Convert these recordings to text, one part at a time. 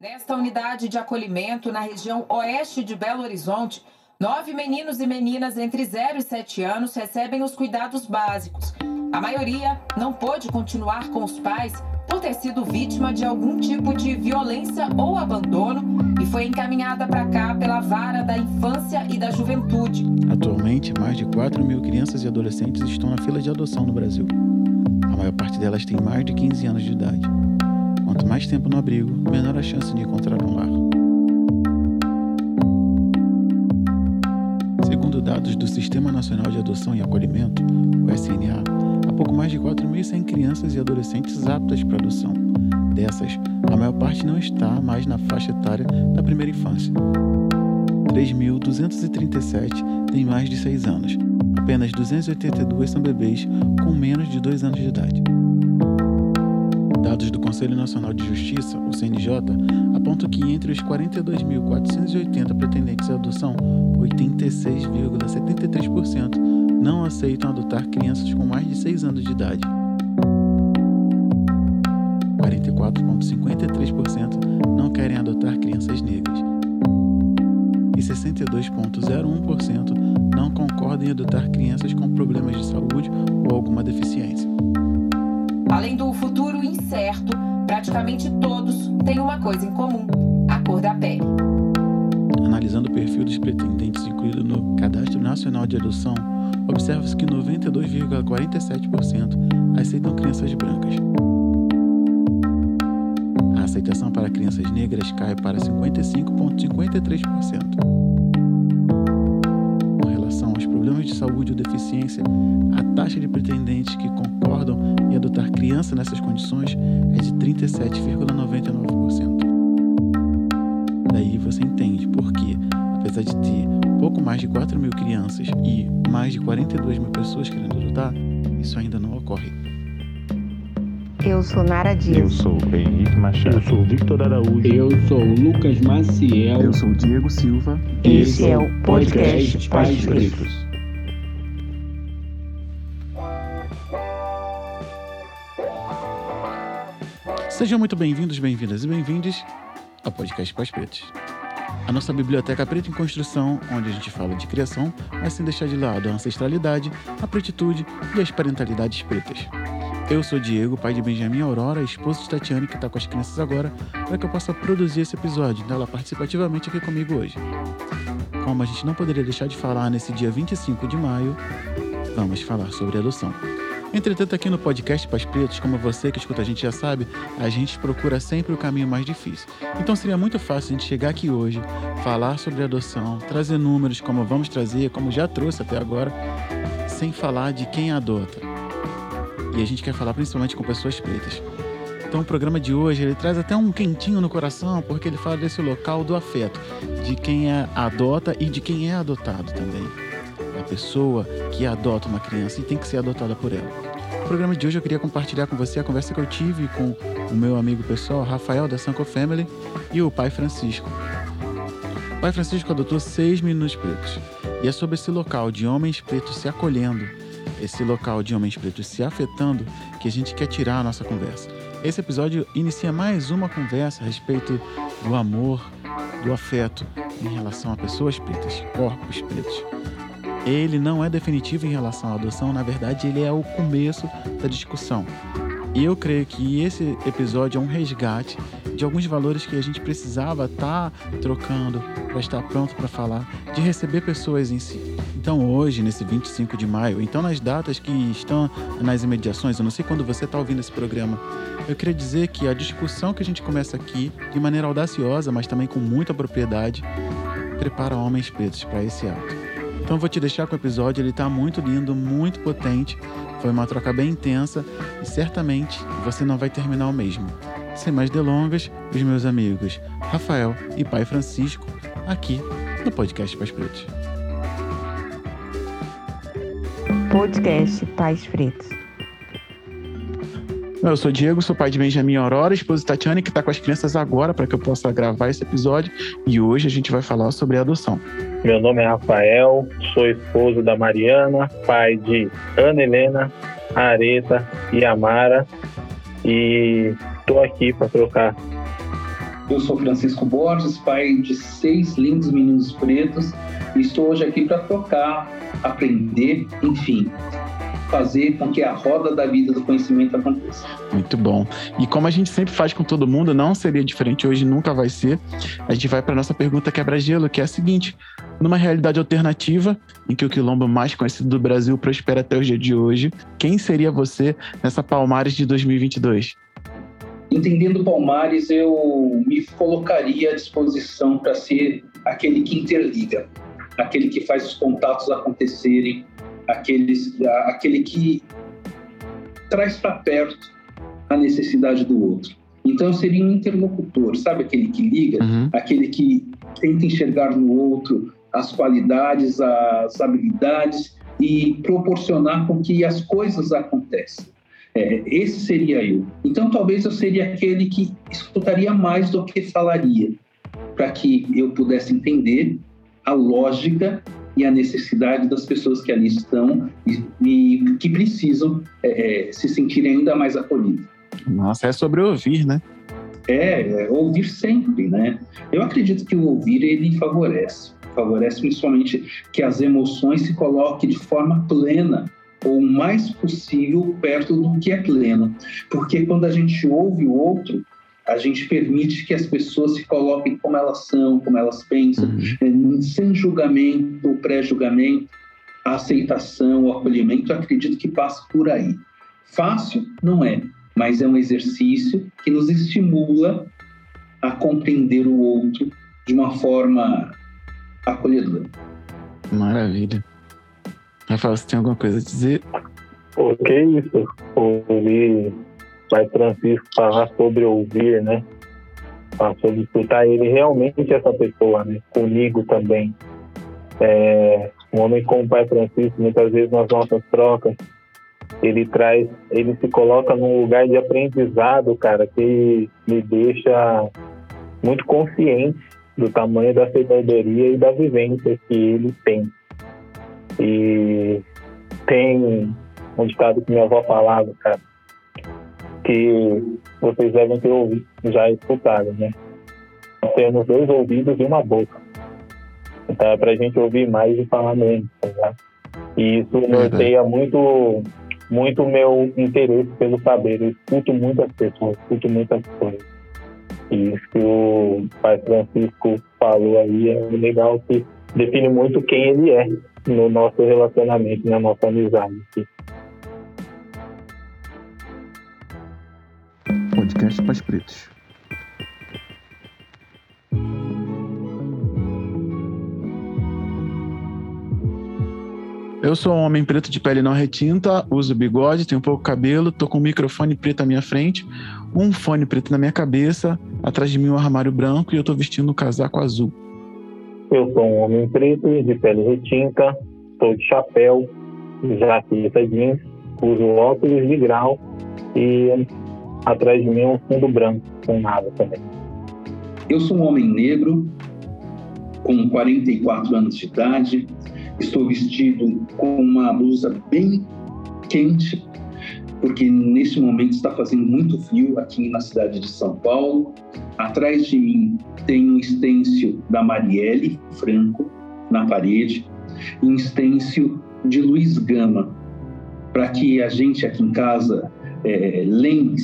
Nesta unidade de acolhimento na região oeste de Belo Horizonte, nove meninos e meninas entre 0 e 7 anos recebem os cuidados básicos. A maioria não pôde continuar com os pais por ter sido vítima de algum tipo de violência ou abandono e foi encaminhada para cá pela vara da infância e da juventude. Atualmente, mais de 4 mil crianças e adolescentes estão na fila de adoção no Brasil. A maior parte delas tem mais de 15 anos de idade. Quanto mais tempo no abrigo, menor a chance de encontrar um lar. Segundo dados do Sistema Nacional de Adoção e Acolhimento, o SNA, há pouco mais de 4.100 crianças e adolescentes aptas para adoção. Dessas, a maior parte não está mais na faixa etária da primeira infância. 3.237 têm mais de 6 anos. Apenas 282 são bebês com menos de 2 anos de idade. Conselho Nacional de Justiça, o CNJ, apontam que entre os 42.480 pretendentes à adoção, 86,73% não aceitam adotar crianças com mais de 6 anos de idade. 44,53% não querem adotar crianças negras. E 62,01% não concordam em adotar crianças com problemas de saúde ou alguma deficiência. Além do praticamente todos têm uma coisa em comum: a cor da pele. Analisando o perfil dos pretendentes incluído no Cadastro Nacional de Adoção, observa-se que 92,47% aceitam crianças brancas. A aceitação para crianças negras cai para 55,53%. Saúde ou deficiência, a taxa de pretendentes que concordam em adotar criança nessas condições é de 37,99%. Daí você entende por que, apesar de ter pouco mais de 4 mil crianças e mais de 42 mil pessoas querendo adotar, isso ainda não ocorre. Eu sou Nara Dias. Eu sou Henrique Machado. Eu sou Victor Araújo. Eu sou Lucas Maciel. Eu sou Diego Silva. Esse é o podcast Pais Pretos. Sejam muito bem-vindos, bem-vindas e bem-vindes ao podcast Pais Pretos. A nossa biblioteca preta em construção, onde a gente fala de criação, mas sem deixar de lado a ancestralidade, a pretitude e as parentalidades pretas. Eu sou Diego, pai de Benjamin Aurora, esposo de Tatiane, que está com as crianças agora, para que eu possa produzir esse episódio. Então ela participa ativamente aqui comigo hoje. Como a gente não poderia deixar de falar nesse dia 25 de maio, vamos falar sobre adoção. Entretanto, aqui no podcast Pais Pretos, como você que escuta a gente já sabe, a gente procura sempre o caminho mais difícil. Então seria muito fácil a gente chegar aqui hoje, falar sobre adoção, trazer números como vamos trazer, como já trouxe até agora, sem falar de quem adota. E a gente quer falar principalmente com pessoas pretas. Então o programa de hoje ele traz até um quentinho no coração, porque ele fala desse local do afeto, de quem é adota e de quem é adotado também a pessoa que adota uma criança e tem que ser adotada por ela. No programa de hoje eu queria compartilhar com você a conversa que eu tive com o meu amigo pessoal, Rafael da Sanco Family, e o pai Francisco. O pai Francisco adotou seis meninos pretos. E é sobre esse local de homens pretos se acolhendo, esse local de homens pretos se afetando, que a gente quer tirar a nossa conversa. Esse episódio inicia mais uma conversa a respeito do amor, do afeto em relação a pessoas pretas, corpos pretos ele não é definitivo em relação à adoção, na verdade, ele é o começo da discussão. E eu creio que esse episódio é um resgate de alguns valores que a gente precisava estar tá trocando para estar pronto para falar, de receber pessoas em si. Então, hoje, nesse 25 de maio, então nas datas que estão nas imediações, eu não sei quando você está ouvindo esse programa, eu queria dizer que a discussão que a gente começa aqui, de maneira audaciosa, mas também com muita propriedade, prepara homens pretos para esse ato. Então vou te deixar com o episódio, ele tá muito lindo, muito potente. Foi uma troca bem intensa e certamente você não vai terminar o mesmo. Sem mais delongas, os meus amigos Rafael e pai Francisco, aqui no podcast Pais Pretos. Podcast Pais Pretos. Eu sou Diego, sou pai de Benjamin Aurora, esposa de Tatiane, que está com as crianças agora para que eu possa gravar esse episódio. E hoje a gente vai falar sobre adoção. Meu nome é Rafael, sou esposo da Mariana, pai de Ana Helena, Areta e Amara. E estou aqui para trocar Eu sou Francisco Borges, pai de seis lindos meninos pretos, e estou hoje aqui para trocar, aprender, enfim, fazer com que a roda da vida do conhecimento aconteça. Muito bom. E como a gente sempre faz com todo mundo, não seria diferente hoje, nunca vai ser. A gente vai para nossa pergunta quebra-gelo, que é a seguinte: numa realidade alternativa, em que o quilombo mais conhecido do Brasil prospera até o dia de hoje, quem seria você nessa Palmares de 2022? Entendendo Palmares, eu me colocaria à disposição para ser aquele que interliga, aquele que faz os contatos acontecerem, aqueles, aquele que traz para perto a necessidade do outro. Então eu seria um interlocutor, sabe aquele que liga, uhum. aquele que tenta enxergar no outro as qualidades, as habilidades e proporcionar com que as coisas aconteçam. É, esse seria eu. Então talvez eu seria aquele que escutaria mais do que falaria, para que eu pudesse entender a lógica e a necessidade das pessoas que ali estão e, e que precisam é, é, se sentirem ainda mais acolhidas. Nossa, é sobre ouvir, né? É, é, ouvir sempre, né? Eu acredito que o ouvir ele favorece, favorece principalmente que as emoções se coloquem de forma plena ou o mais possível perto do que é pleno, porque quando a gente ouve o outro, a gente permite que as pessoas se coloquem como elas são, como elas pensam, uhum. Eh, sem julgamento ou pré-julgamento, a aceitação, o acolhimento, acredito que passa por aí. Fácil? Não é, mas é um exercício que nos estimula a compreender o outro de uma forma acolhedora. Maravilha. Rafael, você tem alguma coisa a dizer? O que é isso? Ouvi Pai Francisco falar sobre ouvir, né? Falar sobre escutar ele realmente essa pessoa, né? Comigo também. É, um homem como o Pai Francisco, muitas vezes nas nossas trocas, ele traz, ele se coloca num lugar de aprendizado, cara, que me deixa muito consciente do tamanho da sabedoria e da vivência que ele tem. E tem um ditado que minha avó falava, cara, que vocês devem ter ouvido, já escutado, né? Nós temos dois ouvidos e uma boca. Então é pra gente ouvir mais e falar menos, tá E isso norteia muito muito meu interesse pelo saber. Eu escuto muitas pessoas, escuto muitas coisas. E isso que o Pai Francisco falou aí é legal que define muito quem ele é no nosso relacionamento, na nossa amizade. Podcast Pais Pretos. Eu sou um homem preto de pele não retinta, uso bigode, tenho pouco cabelo, tô com um microfone preto à minha frente, um fone preto na minha cabeça, atrás de mim um armário branco e eu tô vestindo um casaco azul. Eu sou um homem preto de pele retinta, estou de chapéu, jaqueta jeans, uso óculos de grau e atrás de mim um fundo branco com nada também. Eu sou um homem negro, com 44 anos de idade, estou vestido com uma blusa bem quente, porque neste momento está fazendo muito frio aqui na cidade de São Paulo. Atrás de mim tem um estêncil da Marielle Franco na parede e um estêncil de Luiz Gama, para que a gente aqui em casa é, lembre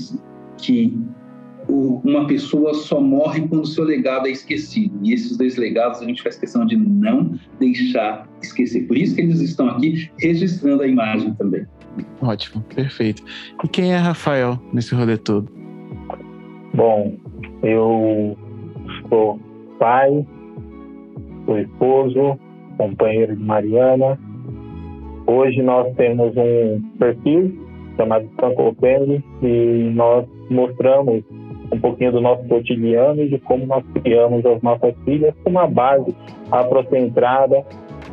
que uma pessoa só morre quando seu legado é esquecido. E esses dois legados a gente faz questão de não deixar esquecer. Por isso que eles estão aqui registrando a imagem também. Ótimo, perfeito. E quem é Rafael nesse rolê todo? Bom, eu sou pai, sou esposo, companheiro de Mariana. Hoje nós temos um perfil chamado Sancopene e nós mostramos um pouquinho do nosso cotidiano e de como nós criamos as nossas filhas com uma base afrocentrada,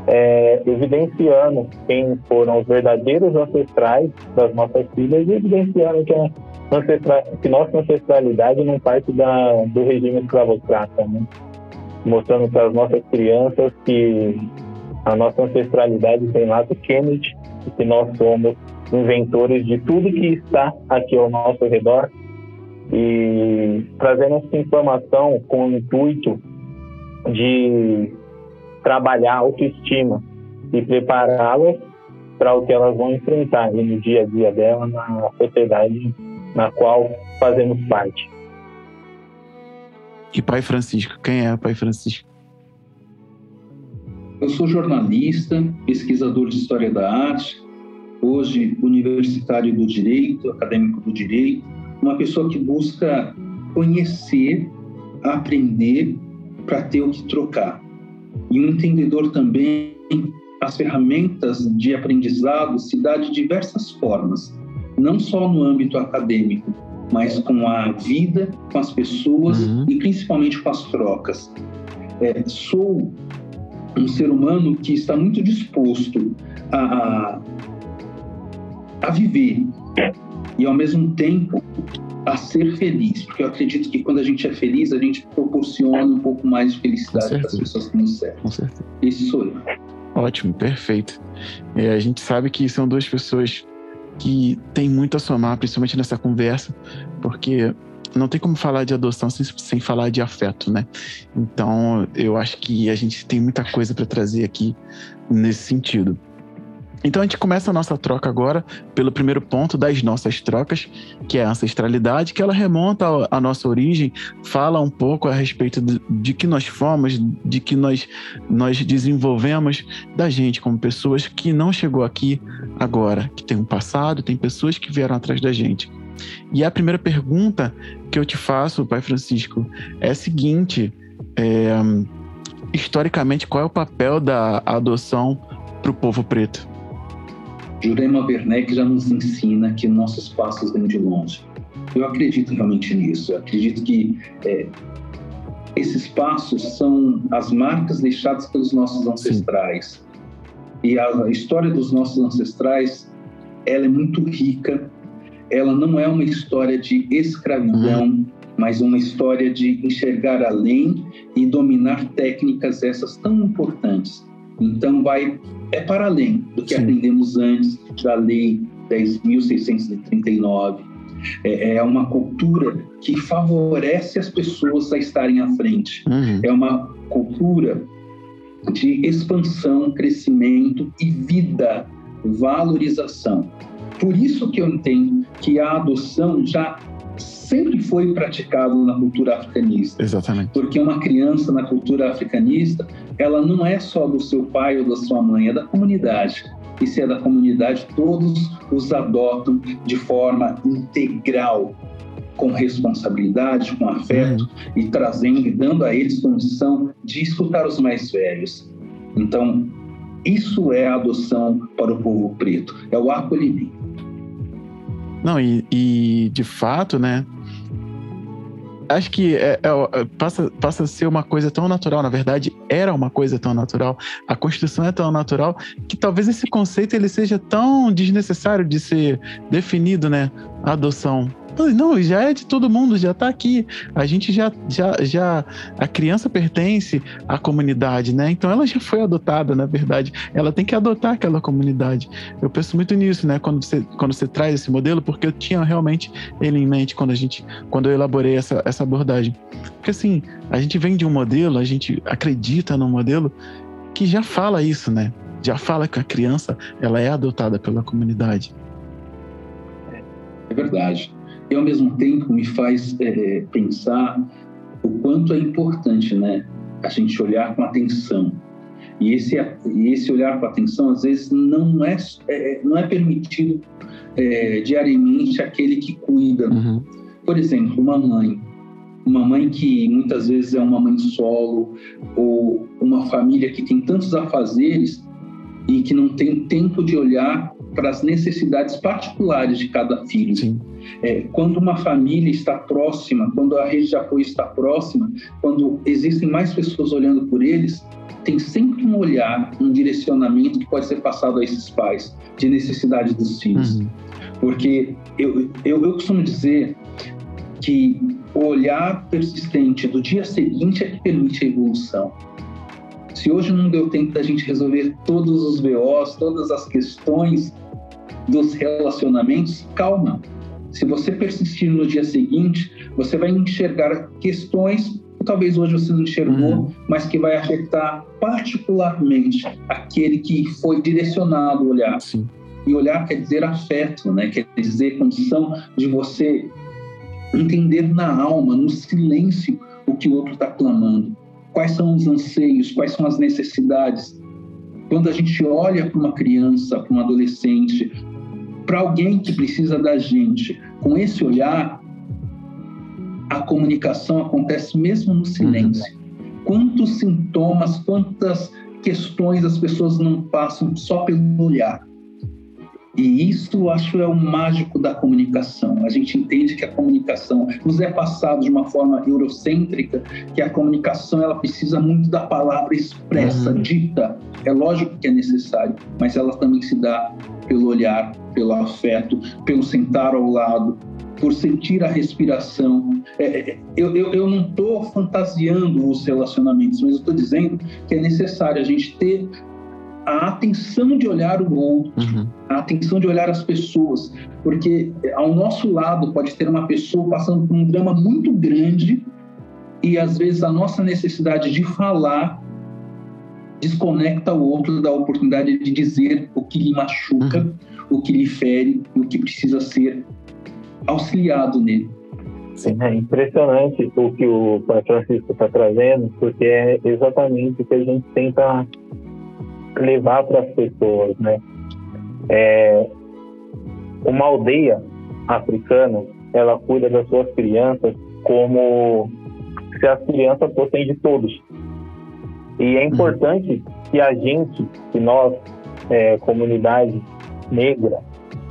é, evidenciando quem foram os verdadeiros ancestrais das nossas filhas e evidenciando que, a que nossa ancestralidade não parte da, do regime escravocrata, né? mostrando para as nossas crianças que a nossa ancestralidade tem lá do Kennedy e que nós somos inventores de tudo que está aqui ao nosso redor e trazendo essa informação com o intuito de trabalhar a autoestima e prepará-las para o que elas vão enfrentar no dia a dia dela na sociedade na qual fazemos parte. E Pai Francisco, quem é o Pai Francisco? Eu sou jornalista, pesquisador de História da Arte, hoje universitário do Direito, acadêmico do Direito, uma pessoa que busca conhecer, aprender para ter o que trocar. E um entendedor também as ferramentas de aprendizado se dá de diversas formas, não só no âmbito acadêmico, mas com a vida, com as pessoas uhum. e principalmente com as trocas. É, sou um ser humano que está muito disposto a, a viver e, ao mesmo tempo, a ser feliz, porque eu acredito que quando a gente é feliz, a gente proporciona um pouco mais de felicidade para as pessoas que nos cercam. Esse sou eu. Ótimo, perfeito. É, a gente sabe que são duas pessoas que têm muito a somar, principalmente nessa conversa, porque não tem como falar de adoção sem, sem falar de afeto, né? Então, eu acho que a gente tem muita coisa para trazer aqui nesse sentido. Então a gente começa a nossa troca agora pelo primeiro ponto das nossas trocas, que é a ancestralidade, que ela remonta à nossa origem, fala um pouco a respeito de, de que nós fomos, de que nós, nós desenvolvemos da gente como pessoas que não chegou aqui agora, que tem um passado, tem pessoas que vieram atrás da gente. E a primeira pergunta que eu te faço, Pai Francisco, é a seguinte: é, historicamente, qual é o papel da adoção para o povo preto? Jurema Werneck já nos ensina que nossos passos vêm de longe. Eu acredito realmente nisso. Eu acredito que é, esses passos são as marcas deixadas pelos nossos ancestrais. E a história dos nossos ancestrais, ela é muito rica. Ela não é uma história de escravidão, uhum. mas uma história de enxergar além e dominar técnicas essas tão importantes então, vai é para além do que Sim. aprendemos antes da Lei 10.639. É, é uma cultura que favorece as pessoas a estarem à frente. Uhum. É uma cultura de expansão, crescimento e vida, valorização. Por isso que eu entendo que a adoção já sempre foi praticado na cultura africanista. Exatamente. Porque uma criança na cultura africanista, ela não é só do seu pai ou da sua mãe, é da comunidade. E se é da comunidade, todos os adotam de forma integral, com responsabilidade, com afeto uhum. e trazendo e dando a eles condição de escutar os mais velhos. Então, isso é a adoção para o povo preto, é o acolhimento. Não, e, e de fato, né? Acho que é, é, passa, passa a ser uma coisa tão natural, na verdade, era uma coisa tão natural. A Constituição é tão natural que talvez esse conceito ele seja tão desnecessário de ser definido, né? A adoção não, já é de todo mundo, já está aqui. A gente já, já, já. A criança pertence à comunidade, né? Então ela já foi adotada, na verdade. Ela tem que adotar aquela comunidade. Eu penso muito nisso, né? Quando você, quando você traz esse modelo, porque eu tinha realmente ele em mente quando a gente, quando eu elaborei essa, essa abordagem. Porque assim, a gente vem de um modelo, a gente acredita num modelo que já fala isso, né? Já fala que a criança ela é adotada pela comunidade. É verdade e ao mesmo tempo me faz é, pensar o quanto é importante, né, a gente olhar com atenção. E esse, e esse olhar com atenção, às vezes, não é, é não é permitido é, diariamente aquele que cuida. Uhum. Por exemplo, uma mãe. Uma mãe que muitas vezes é uma mãe solo, ou uma família que tem tantos afazeres e que não tem tempo de olhar para as necessidades particulares de cada filho. É, quando uma família está próxima, quando a rede de apoio está próxima, quando existem mais pessoas olhando por eles, tem sempre um olhar, um direcionamento que pode ser passado a esses pais de necessidade dos filhos. Uhum. Porque eu, eu, eu costumo dizer que o olhar persistente do dia seguinte é que permite a evolução. Se hoje não deu tempo da gente resolver todos os BOs, todas as questões dos relacionamentos, calma. Se você persistir no dia seguinte, Você vai enxergar questões que talvez hoje você não enxergou, uhum. mas que vai afetar particularmente aquele que foi direcionado a olhar. Sim. E olhar quer dizer afeto, né? quer dizer condição de você entender na alma, no silêncio, o que o outro está clamando. Quais são os anseios, quais são as necessidades. Quando a gente olha para uma criança, para um adolescente, para alguém que precisa da gente, com esse olhar, a comunicação acontece mesmo no silêncio. Uhum. Quantos sintomas, quantas questões as pessoas não passam só pelo olhar. E isso, acho, é o mágico da comunicação. A gente entende que a comunicação nos é passado de uma forma eurocêntrica, que a comunicação ela precisa muito da palavra expressa, uhum. dita. É lógico que é necessário, mas ela também se dá pelo olhar, pelo afeto, pelo sentar ao lado, por sentir a respiração. É, é eu, eu, eu, não estou fantasiando os relacionamentos, mas estou dizendo que é necessário a gente ter a atenção de olhar o outro, uhum. a atenção de olhar as pessoas, porque ao nosso lado pode ter uma pessoa passando por um drama muito grande e às vezes a nossa necessidade de falar desconecta o outro da oportunidade de dizer o que lhe machuca, uhum. o que lhe fere o que precisa ser auxiliado nele. Sim, é impressionante o que o Pai Francisco está trazendo, porque é exatamente o que a gente tenta levar para as pessoas, né? É, uma aldeia africana, ela cuida das suas crianças como se as crianças fossem de todos. E é importante que a gente, que nós, é, comunidade negra,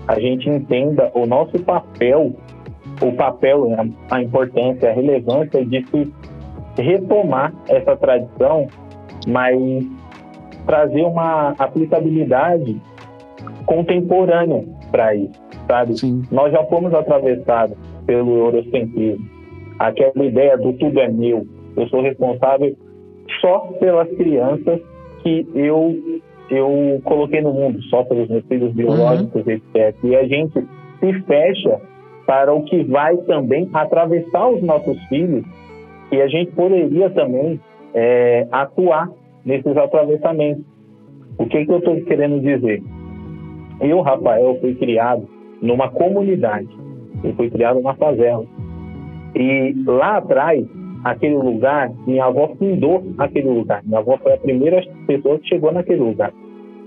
a gente entenda o nosso papel, o papel, a importância, a relevância de se retomar essa tradição, mas trazer uma aplicabilidade contemporânea para isso, sabe? Sim. Nós já fomos atravessados pelo eurocentrismo, aquela ideia do tudo é meu, eu sou responsável só pelas crianças que eu eu coloquei no mundo, só pelos meus filhos biológicos, uhum. etc. E a gente se fecha para o que vai também atravessar os nossos filhos e a gente poderia também é, atuar nesses atravessamentos. O que, que eu estou querendo dizer? Eu, Rafael, fui criado numa comunidade. Eu fui criado na favela. E lá atrás, aquele lugar, minha avó fundou aquele lugar. Minha avó foi a primeira pessoa que chegou naquele lugar.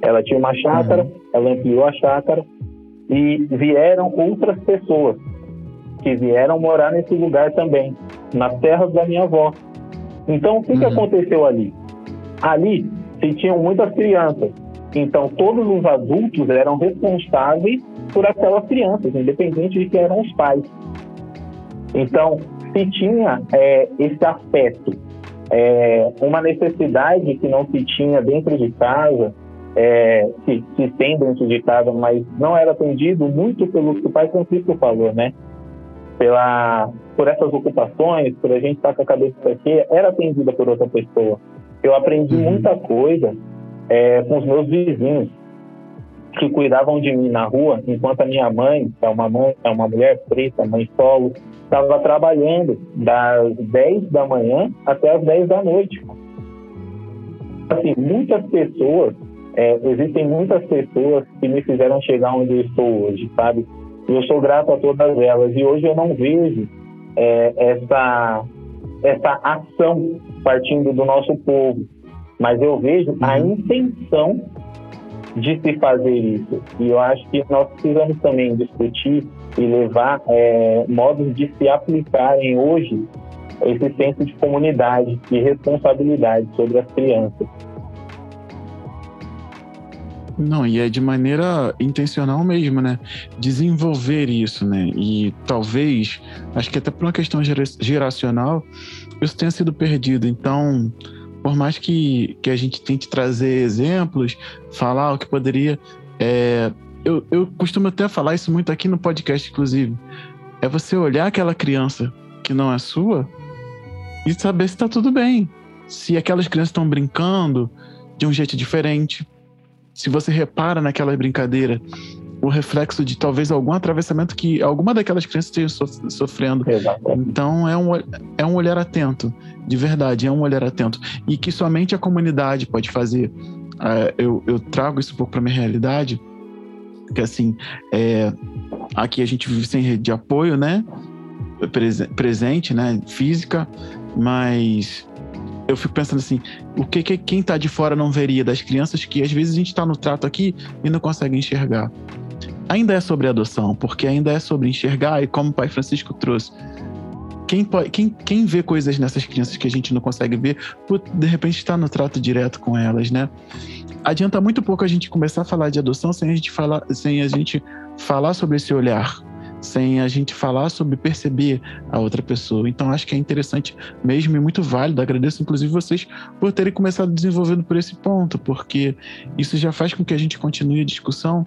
Ela tinha uma chácara, uhum. ela ampliou a chácara e vieram outras pessoas que vieram morar nesse lugar também, nas terras da minha avó. Então, o que, uhum. que aconteceu ali? Ali se tinham muitas crianças. Então, todos os adultos eram responsáveis por aquelas crianças, independente de quem eram os pais. Então, se tinha é, esse aspecto, é, uma necessidade que não se tinha dentro de casa, é, se, se tem dentro de casa, mas não era atendido muito pelo que o pai Francisco falou, né? Pela, por essas ocupações, por a gente estar com a cabeça aqui, era atendida por outra pessoa. Eu aprendi uhum. muita coisa é, com os meus vizinhos que cuidavam de mim na rua, enquanto a minha mãe, é uma, mãe, é uma mulher preta, mãe solo, estava trabalhando das 10 da manhã até as 10 da noite. Assim, muitas pessoas, é, existem muitas pessoas que me fizeram chegar onde eu estou hoje, sabe? E eu sou grato a todas elas. E hoje eu não vejo é, essa, essa ação partindo do nosso povo, mas eu vejo a uhum. intenção de se fazer isso. E eu acho que nós precisamos também discutir e levar é, modos de se aplicarem hoje esse senso de comunidade e responsabilidade sobre as crianças. Não, e é de maneira intencional mesmo, né? Desenvolver isso, né? E talvez, acho que até por uma questão geracional, isso tenha sido perdido. Então, por mais que, que a gente tente trazer exemplos, falar o que poderia. É, eu, eu costumo até falar isso muito aqui no podcast, inclusive. É você olhar aquela criança que não é sua e saber se está tudo bem. Se aquelas crianças estão brincando de um jeito diferente. Se você repara naquela brincadeira o reflexo de talvez algum atravessamento que alguma daquelas crianças esteja so- sofrendo. Exatamente. Então é um, é um olhar atento, de verdade, é um olhar atento. E que somente a comunidade pode fazer. Ah, eu, eu trago isso um pouco para minha realidade, que assim, é, aqui a gente vive sem rede de apoio, né? Prese- presente, né? Física, mas eu fico pensando assim, o que, que quem tá de fora não veria das crianças que às vezes a gente tá no trato aqui e não consegue enxergar. Ainda é sobre adoção, porque ainda é sobre enxergar e como o pai Francisco trouxe. Quem, pode, quem, quem vê coisas nessas crianças que a gente não consegue ver, de repente está no trato direto com elas, né? Adianta muito pouco a gente começar a falar de adoção sem a gente falar, sem a gente falar sobre esse olhar, sem a gente falar sobre perceber a outra pessoa. Então acho que é interessante mesmo e muito válido. Agradeço inclusive vocês por terem começado desenvolvendo por esse ponto, porque isso já faz com que a gente continue a discussão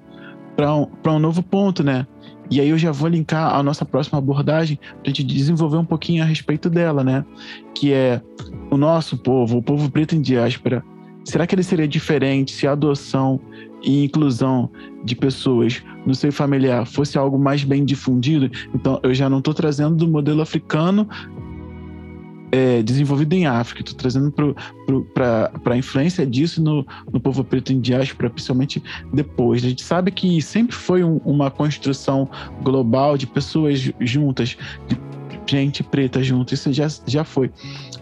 para um, um novo ponto, né? E aí eu já vou linkar a nossa próxima abordagem para a gente desenvolver um pouquinho a respeito dela, né? Que é o nosso povo, o povo preto em diáspora. Será que ele seria diferente se a adoção e inclusão de pessoas no seio familiar fosse algo mais bem difundido? Então eu já não estou trazendo do modelo africano é, desenvolvido em África, estou trazendo para a influência disso no, no povo preto em diáspora, principalmente depois. A gente sabe que sempre foi um, uma construção global de pessoas juntas, de gente preta junto, isso já, já foi.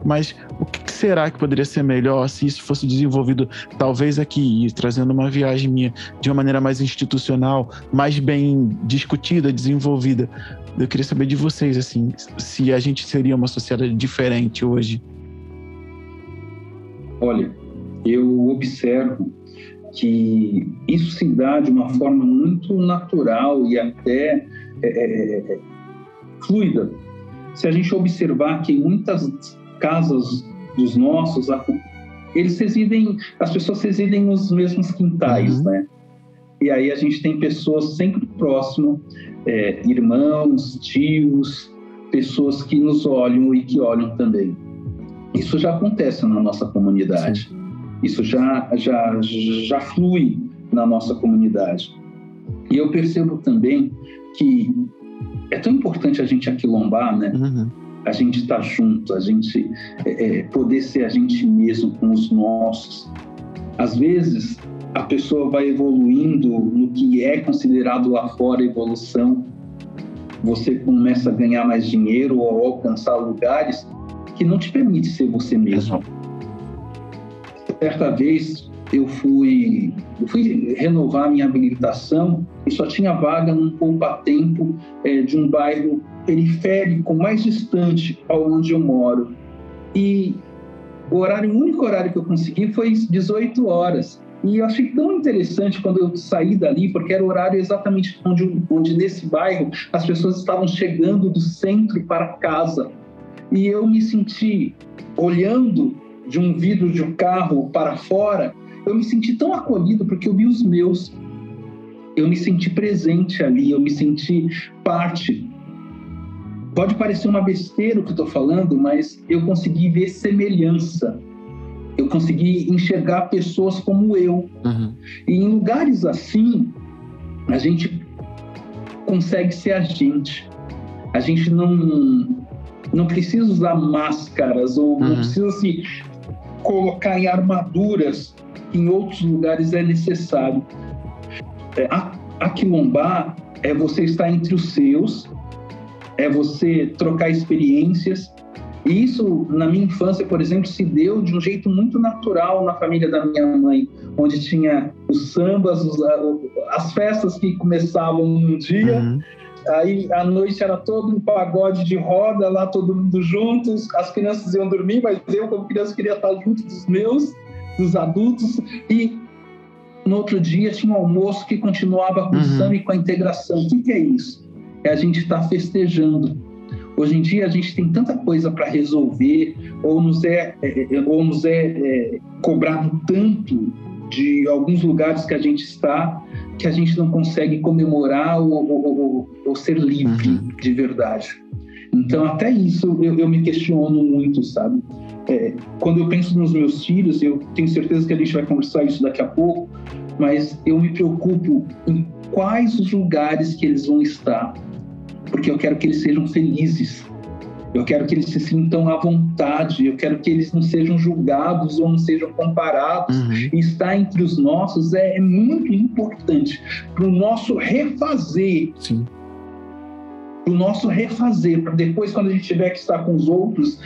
Mas o que será que poderia ser melhor se isso fosse desenvolvido, talvez aqui, trazendo uma viagem minha de uma maneira mais institucional, mais bem discutida, desenvolvida? Eu queria saber de vocês, assim, se a gente seria uma sociedade diferente hoje. Olha, eu observo que isso se dá de uma forma muito natural e até é, é, fluida. Se a gente observar que em muitas casas dos nossos, eles residem, as pessoas residem nos mesmos quintais, uhum. né? E aí a gente tem pessoas sempre próximo, é, irmãos, tios, pessoas que nos olham e que olham também. Isso já acontece na nossa comunidade. Sim. Isso já, já, já flui na nossa comunidade. E eu percebo também que é tão importante a gente aquilombar, né? Uhum. A gente estar tá junto, a gente é, poder ser a gente mesmo com os nossos. Às vezes, a pessoa vai evoluindo no que é considerado lá fora evolução. Você começa a ganhar mais dinheiro ou alcançar lugares que não te permite ser você mesmo. Certa vez eu fui, eu fui renovar minha habilitação e só tinha vaga num poupa-tempo é, de um bairro periférico mais distante aonde eu moro. E o horário, o único horário que eu consegui foi 18 horas. E eu achei tão interessante quando eu saí dali, porque era o horário exatamente onde, onde nesse bairro as pessoas estavam chegando do centro para casa. E eu me senti olhando de um vidro de um carro para fora, eu me senti tão acolhido porque eu vi os meus. Eu me senti presente ali, eu me senti parte. Pode parecer uma besteira o que estou falando, mas eu consegui ver semelhança eu consegui enxergar pessoas como eu. Uhum. E em lugares assim, a gente consegue ser a gente. A gente não, não precisa usar máscaras ou uhum. não precisa se colocar em armaduras que em outros lugares é necessário. É, aquilombar é você estar entre os seus, é você trocar experiências, e isso, na minha infância, por exemplo, se deu de um jeito muito natural na família da minha mãe, onde tinha os sambas, os, as festas que começavam um dia, uhum. aí à noite era todo um pagode de roda lá, todo mundo juntos, as crianças iam dormir, mas eu, como criança, queria estar junto dos meus, dos adultos, e no outro dia tinha um almoço que continuava com uhum. o samba e com a integração. O que, que é isso? É a gente estar tá festejando Hoje em dia a gente tem tanta coisa para resolver, ou nos é, é, é ou nos é, é, cobrado tanto de alguns lugares que a gente está, que a gente não consegue comemorar ou, ou, ou, ou ser livre uhum. de verdade. Então, até isso eu, eu me questiono muito, sabe? É, quando eu penso nos meus filhos, eu tenho certeza que a gente vai conversar isso daqui a pouco, mas eu me preocupo em quais os lugares que eles vão estar, porque eu quero que eles sejam felizes. Eu quero que eles se sintam à vontade, eu quero que eles não sejam julgados ou não sejam comparados. Uhum. Estar entre os nossos é, é muito importante para o nosso refazer, Sim. para o nosso refazer, para depois, quando a gente tiver que estar com os outros,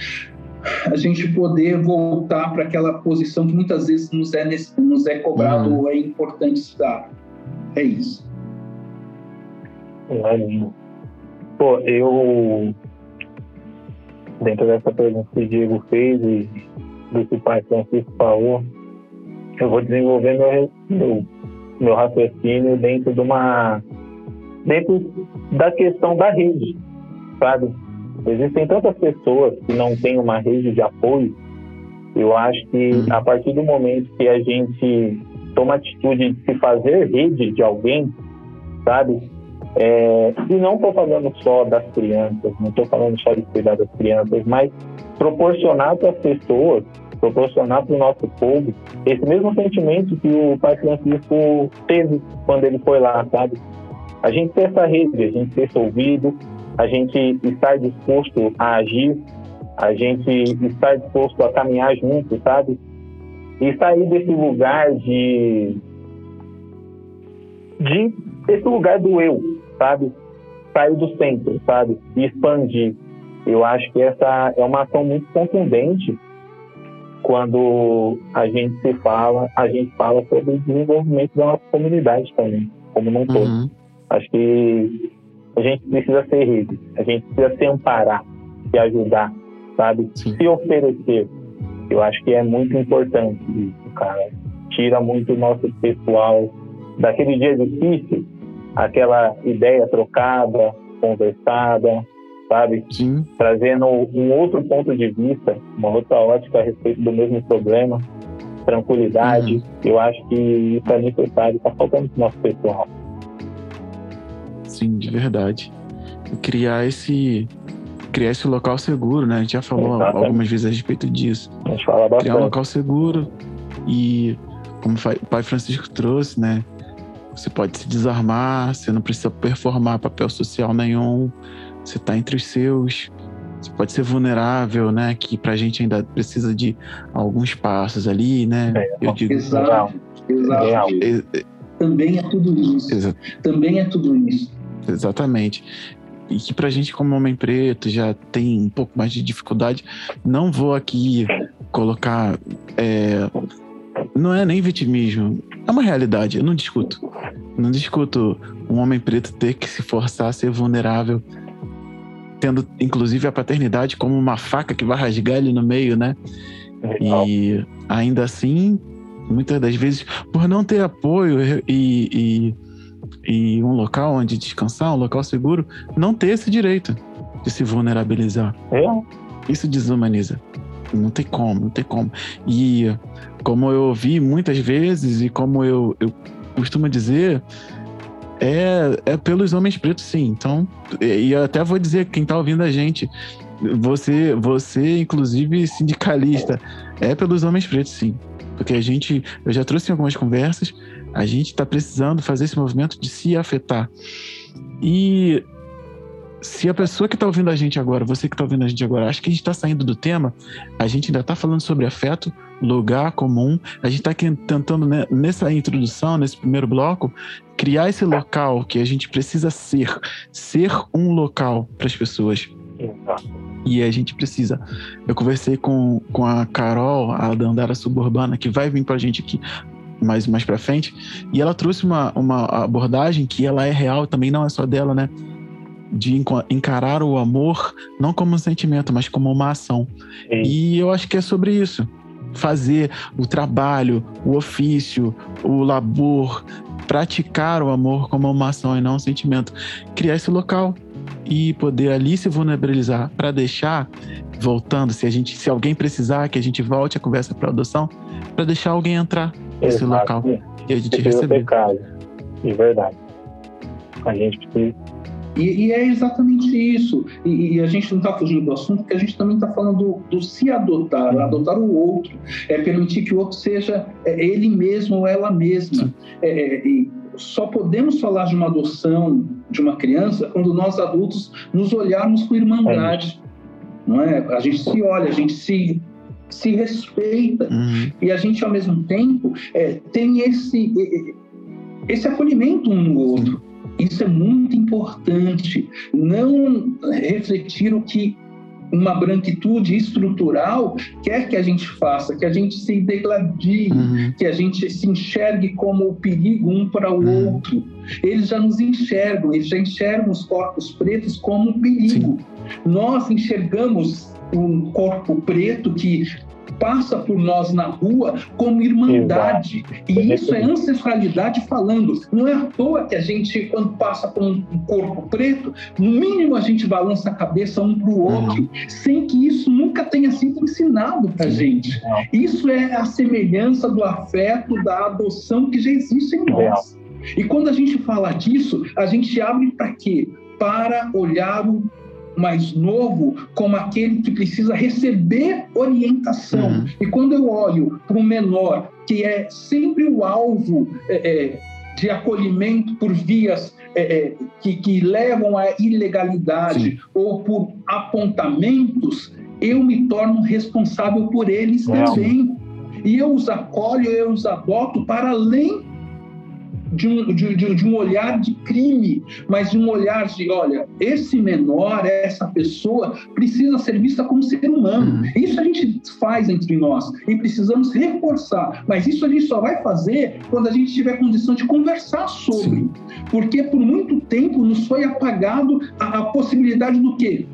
a gente poder voltar para aquela posição que muitas vezes nos é, nesse- nos é cobrado Uhum. ou é importante estar. É isso. É lindo. Pô, eu. Dentro dessa pergunta que o Diego fez e do que o pai Francisco falou, eu vou desenvolver meu, meu, meu raciocínio dentro de uma. dentro da questão da rede, sabe? Existem tantas pessoas que não têm uma rede de apoio. Eu acho que Uhum. a partir do momento que a gente toma a atitude de se fazer rede de alguém, sabe? É, e não estou falando só das crianças, não estou falando só de cuidar das crianças, mas proporcionar para as pessoas, proporcionar para o nosso povo esse mesmo sentimento que o Pai Francisco teve quando ele foi lá, sabe? A gente ter essa rede, a gente ter esse ouvido, a gente estar disposto a agir, a gente estar disposto a caminhar junto, sabe? E sair desse lugar de de esse lugar do eu, sabe? Sair do centro, sabe? E expandir. Eu acho que essa é uma ação muito contundente quando a gente se fala, a gente fala sobre o desenvolvimento da nossa comunidade também, como num todo. Uhum. Acho que a gente precisa ser rede, a gente precisa se amparar, se ajudar, sabe? Sim. Se oferecer. Eu acho que é muito importante isso, cara. Tira muito o nosso pessoal daquele dia difícil, aquela ideia trocada, conversada, sabe? Sim. Trazendo um outro ponto de vista, uma outra ótica a respeito do mesmo problema, tranquilidade. Eu acho que isso é necessário, está faltando pro nosso pessoal. Sim, de verdade. Criar esse criar esse local seguro, né? A gente já falou Exatamente. algumas vezes a respeito disso. A gente fala Criar um bastante. local seguro e como o pai Francisco trouxe, né? Você pode se desarmar, você não precisa performar papel social nenhum. Você tá entre os seus. Você pode ser vulnerável, né? Que pra gente ainda precisa de alguns passos ali, né? É, Eu digo Exato. Exato. Real. É, é, Também é tudo isso. exa- Também é tudo isso. Exatamente. E que pra gente, como homem preto, já tem um pouco mais de dificuldade. Não vou aqui colocar. É, não é nem vitimismo. É uma realidade. Eu não discuto. Não discuto um homem preto ter que se forçar a ser vulnerável. Tendo, inclusive, a paternidade como uma faca que vai rasgar ele no meio, né? E ainda assim, muitas das vezes, por não ter apoio e, e, e um local onde descansar, um local seguro, não ter esse direito de se vulnerabilizar. Real. Isso desumaniza. Não tem como, não tem como. E como eu ouvi muitas vezes e como eu, eu costumo dizer, é, é pelos homens pretos, sim. Então, e eu até vou dizer, quem tá ouvindo a gente, você, você inclusive sindicalista, é pelos homens pretos, sim. Porque a gente, eu já trouxe algumas conversas, a gente tá precisando fazer esse movimento de se afetar. E se a pessoa que tá ouvindo a gente agora, você que tá ouvindo a gente agora, acha que a gente tá saindo do tema, a gente ainda tá falando sobre afeto, lugar comum, a gente tá aqui tentando, né, nessa introdução, nesse primeiro bloco, criar esse local que a gente precisa ser, ser um local para as pessoas. Exato. E a gente precisa. Eu conversei com, com a Carol, a da Andara Suburbana, que vai vir pra gente aqui mais, mais pra frente, e ela trouxe uma, uma abordagem que ela é real, também não é só dela, né? De encarar o amor não como um sentimento, mas como uma ação. E, E eu acho que é sobre isso. Fazer o trabalho, o ofício, o labor, praticar o amor como uma ação e não um sentimento. Criar esse local e poder ali se vulnerabilizar para deixar, voltando, se a gente, se alguém precisar que a gente volte a conversa para adoção, para deixar alguém entrar nesse exato. local e a gente Precisa ter receber. De verdade. A gente precisa, E, e, é exatamente isso. E, e a gente não está fugindo do assunto, porque a gente também está falando do, do, se adotar, adotar o outro, é permitir que o outro seja é, ele mesmo ou ela mesma. É, e só podemos falar de uma adoção de uma criança quando nós adultos nos olharmos com irmandade. Não é? A gente se olha, a gente se se respeita uhum. e a gente ao mesmo tempo é, tem esse esse acolhimento um no outro. Isso é muito importante. Não refletir o que uma branquitude estrutural quer que a gente faça, que a gente se degladie, uhum. que a gente se enxergue como o perigo um para o uhum. outro. Eles já nos enxergam, eles já enxergam os corpos pretos como um perigo. Sim. Nós enxergamos um corpo preto que passa por nós na rua como irmandade. E isso é ancestralidade falando. Não é à toa que a gente, quando passa por um corpo preto, no mínimo a gente balança a cabeça um para o outro, uhum. sem que isso nunca tenha sido ensinado para a gente. Isso é a semelhança do afeto, da adoção que já existe em nós. E quando a gente fala disso, a gente abre para quê? Para olhar o mais novo como aquele que precisa receber orientação. Uhum. E quando eu olho para o menor, que é sempre o alvo é, é, de acolhimento por vias é, é que, que, levam à ilegalidade Sim. ou por apontamentos, eu me torno responsável por eles também. E eu os acolho, eu os adoto para além de um, de, de, de, um olhar de crime, mas de um olhar de, olha, esse menor, essa pessoa, precisa ser vista como ser humano. Uhum. Isso a gente faz entre nós e precisamos reforçar, mas isso a gente só vai fazer quando a gente tiver condição de conversar sobre. Sim. Porque por muito tempo nos foi apagado a, a possibilidade do quê?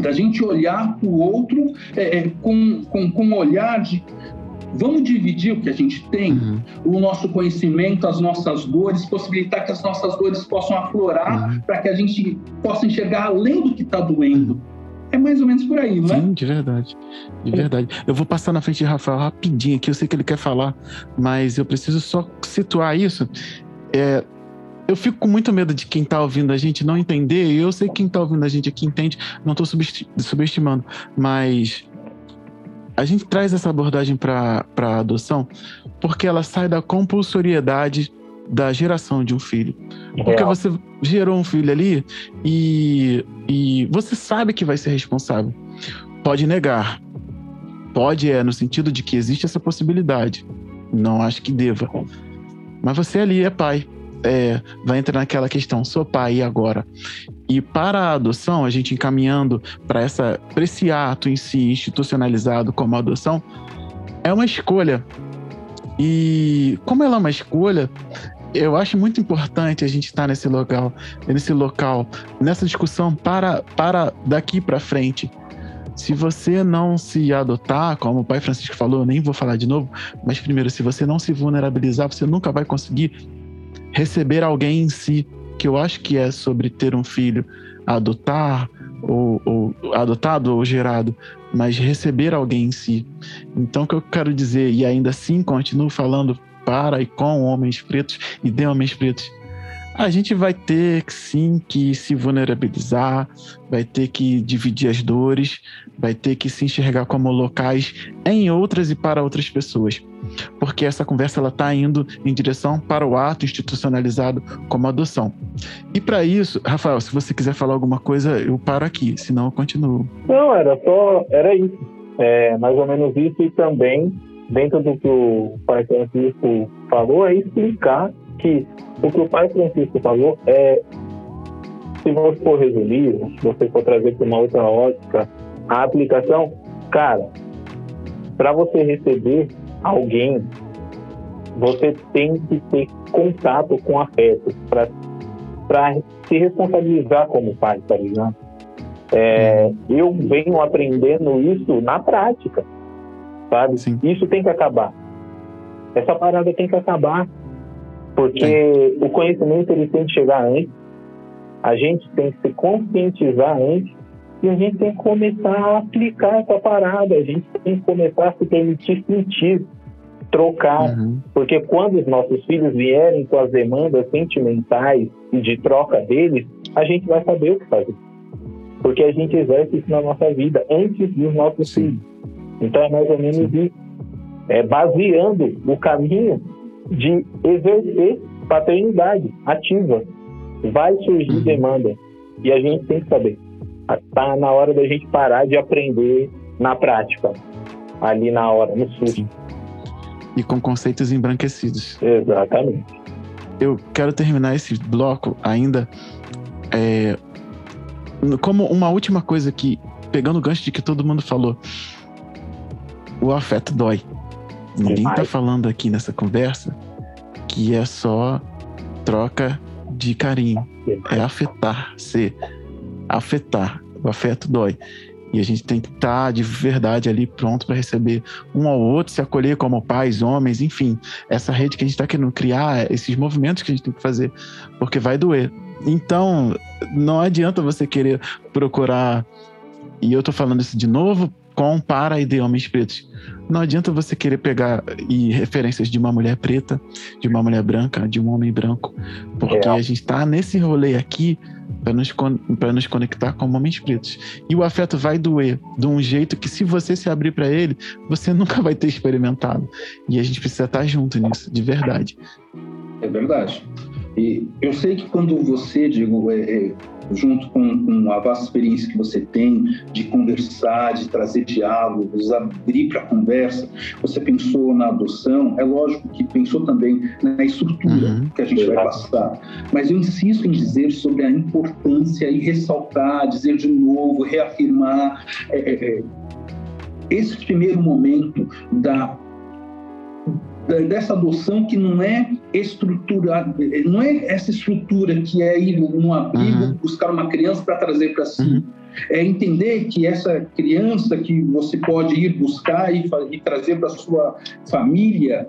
Da gente olhar para o outro é, é, com, com, com um olhar de Vamos dividir o que a gente tem, uhum. o nosso conhecimento, as nossas dores, possibilitar que as nossas dores possam aflorar uhum. para que a gente possa enxergar além do que está doendo. É mais ou menos por aí, não é? Sim, de verdade. De verdade. Eu vou passar na frente de Rafael rapidinho aqui, eu sei que ele quer falar, mas eu preciso só situar isso. É, eu fico com muito medo de quem está ouvindo a gente não entender. Eu sei que quem está ouvindo a gente aqui entende, não estou subestimando, mas a gente traz essa abordagem para a adoção porque ela sai da compulsoriedade da geração de um filho. Porque você gerou um filho ali e, e você sabe que vai ser responsável. Pode negar. Pode é no sentido de que existe essa possibilidade. Não acho que deva. Mas você ali é pai é, vai entrar naquela questão, sou pai e agora? E para a adoção, a gente encaminhando para esse ato em si institucionalizado como adoção, é uma escolha. E como ela é uma escolha, eu acho muito importante a gente estar nesse local, nesse local, nessa discussão para, para daqui para frente. Se você não se adotar, como o pai Francisco falou, nem vou falar de novo, mas primeiro, se você não se vulnerabilizar, você nunca vai conseguir receber alguém em si, que eu acho que é sobre ter um filho, adotar, ou, ou adotado ou gerado, mas receber alguém em si. Então, o que eu quero dizer, e ainda assim continuo falando para e com homens pretos e de homens pretos, a gente vai ter sim que se vulnerabilizar, vai ter que dividir as dores, vai ter que se enxergar como locais em outras e para outras pessoas. Porque essa conversa ela está indo em direção para o ato institucionalizado como adoção. E para isso, Rafael, se você quiser falar alguma coisa, eu paro aqui, senão eu continuo. Não, era só, era isso. É, mais ou menos isso e também dentro do que o pai Francisco falou é explicar que o que o pai Francisco falou é, se você for resumir, se você for trazer para uma outra ótica a aplicação, cara, para você receber alguém, você tem que ter contato com afeto para se responsabilizar como pai, tá ligado? É, eu venho aprendendo isso na prática, sabe? Sim. Isso tem que acabar. Essa parada tem que acabar. Porque o conhecimento ele tem que chegar antes, a gente tem que se conscientizar antes e a gente tem que começar a aplicar essa parada, a gente tem que começar a se permitir sentir, trocar. Uhum. Porque quando os nossos filhos vierem com as demandas sentimentais e de troca deles, a gente vai saber o que fazer. Porque a gente exerce isso na nossa vida antes dos nossos Sim. filhos. Então é mais ou menos isso. É baseando o caminho de exercer paternidade ativa. Vai surgir Uhum. demanda. E a gente tem que saber. Tá na hora da gente parar de aprender na prática. Ali na hora, no susto. Sim. E com conceitos embranquecidos. Exatamente. eu quero terminar esse bloco ainda é, como uma última coisa que, pegando o gancho de que todo mundo falou, o afeto dói. Ninguém tá Demais. falando aqui nessa conversa que é só troca de carinho. É afetar, ser afetar. O afeto dói. E a gente tem que estar de verdade ali pronto para receber um ao outro, se acolher como pais, homens, enfim. Essa rede que a gente está querendo criar, esses movimentos que a gente tem que fazer, porque vai doer. Então, não adianta você querer procurar, e eu tô falando isso de novo, com, para e de homens pretos. Não adianta você querer pegar e referências de uma mulher preta, de uma mulher branca, de um homem branco, porque Real. a gente está nesse rolê aqui para nos, pra nos conectar como homens pretos. E o afeto vai doer de um jeito que, se você se abrir para ele, você nunca vai ter experimentado. E a gente precisa estar junto nisso, de verdade. É verdade. E eu sei que quando você, digo, é, é, junto com, com a vasta experiência que você tem de conversar, de trazer diálogos, abrir para a conversa, você pensou na adoção, é lógico que pensou também na estrutura Uhum. que a gente vai passar. Mas eu insisto em dizer sobre a importância e ressaltar, dizer de novo, reafirmar é, é, é, esse primeiro momento da da- dessa adoção que não é estruturada, não é essa estrutura que é ir num abrigo Uhum. buscar uma criança para trazer para si. Uhum. É entender que essa criança que você pode ir buscar e, e trazer para sua família,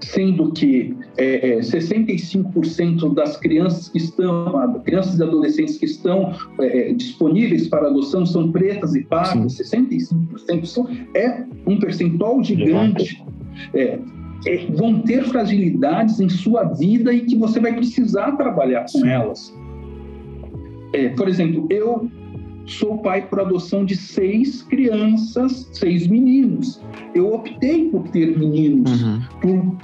sendo que é, é, 65% das crianças que estão, crianças e adolescentes que estão é, é, disponíveis para adoção são pretas e pardas, 65% são, é um percentual gigante. É, é, vão ter fragilidades em sua vida e que você vai precisar trabalhar com elas. É, por exemplo, eu sou pai por adoção de seis crianças, seis meninos. Eu optei por ter meninos, Uhum. por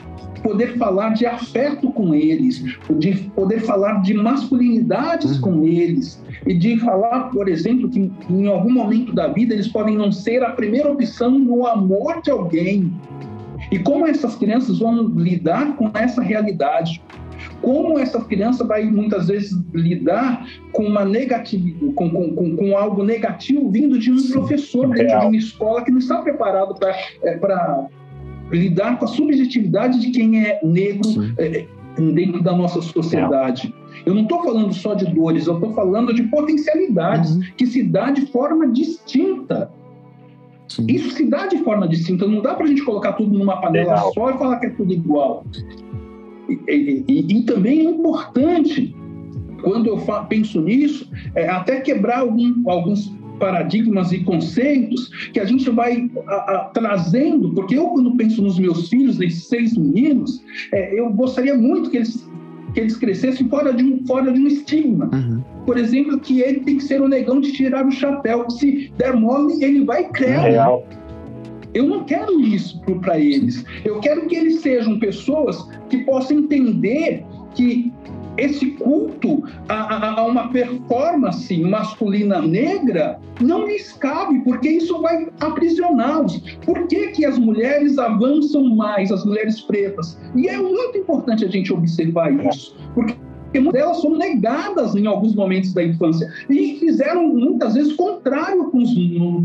poder falar de afeto com eles, de poder falar de masculinidades Uhum. com eles e de falar, por exemplo, que em algum momento da vida eles podem não ser a primeira opção no amor de alguém. E como essas crianças vão lidar com essa realidade? Como essa criança vai muitas vezes lidar com uma negatividade, com, com, com, com algo negativo vindo de um Sim, professor dentro real. de uma escola que não está preparado para lidar com a subjetividade de quem é negro Sim. é, dentro da nossa sociedade. Eu não estou falando só de dores, eu estou falando de potencialidades Uhum. que se dá de forma distinta. Sim. Isso se dá de forma distinta. Não dá para a gente colocar tudo numa panela Legal. só e falar que é tudo igual. E, e- e- também é importante, quando eu fa- penso nisso, é até quebrar algum- alguns paradigmas e conceitos que a gente vai a- a- trazendo, porque eu, quando penso nos meus filhos, nesses seis meninos, é, eu gostaria muito que eles, que eles crescessem fora de, um, fora de um estigma Uhum. por exemplo, que ele tem que ser o negão de tirar o chapéu. Se der mole, ele vai crer. Real. Eu não quero isso para eles. Eu quero que eles sejam pessoas que possam entender que esse culto a, a- a uma performance masculina negra não lhes cabe, porque isso vai aprisioná-los. Por que, que as mulheres avançam mais, as mulheres pretas? E é muito importante a gente observar isso, porque muitas delas são negadas em alguns momentos da infância e fizeram muitas vezes contrário com os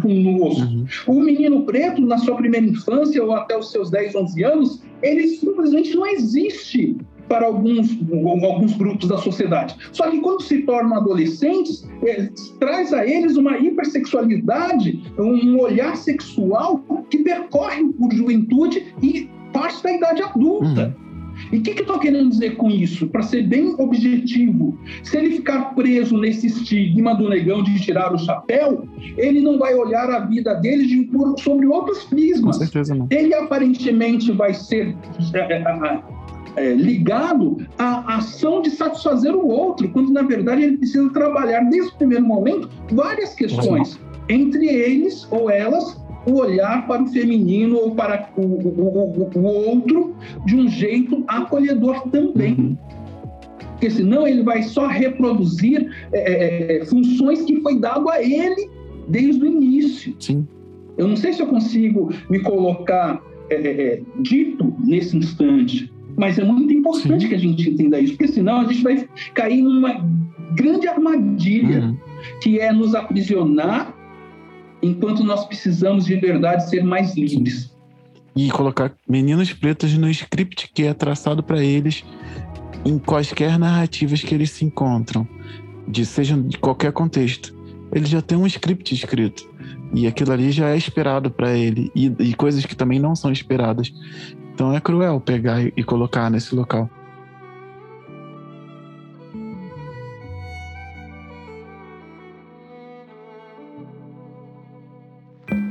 conosco. Uhum. O menino preto, na sua primeira infância ou até os seus 10, 11 anos, ele simplesmente não existe para alguns, alguns grupos da sociedade. Só que quando se tornam adolescentes, eh, traz a eles uma hipersexualidade, um olhar sexual que percorre por juventude e parte da idade adulta. E o que, que eu estou querendo dizer com isso? Para ser bem objetivo, se ele ficar preso nesse estigma do negão de tirar o chapéu, ele não vai olhar a vida dele de, por, sobre outros Com prismas. certeza não. Ele aparentemente vai ser é, é, é, é, ligado à ação de satisfazer o outro, quando na verdade ele precisa trabalhar desde o primeiro momento várias questões, entre eles ou elas o olhar para o feminino ou para o, o, o, o outro de um jeito acolhedor também. Uhum. Porque senão ele vai só reproduzir é, é, funções que foi dado a ele desde o início. Sim. Eu não sei se eu consigo me colocar é, é, é dito nesse instante, mas é muito importante Sim. que a gente entenda isso, porque senão a gente vai cair numa grande armadilha, uhum. que é nos aprisionar enquanto nós precisamos de verdade ser mais livres. E colocar meninos pretos no script que é traçado para eles em quaisquer narrativas que eles se encontram, de sejam de qualquer contexto. Ele já tem um script escrito e aquilo ali já é esperado para ele e, e, coisas que também não são esperadas. Então é cruel pegar e, colocar nesse local.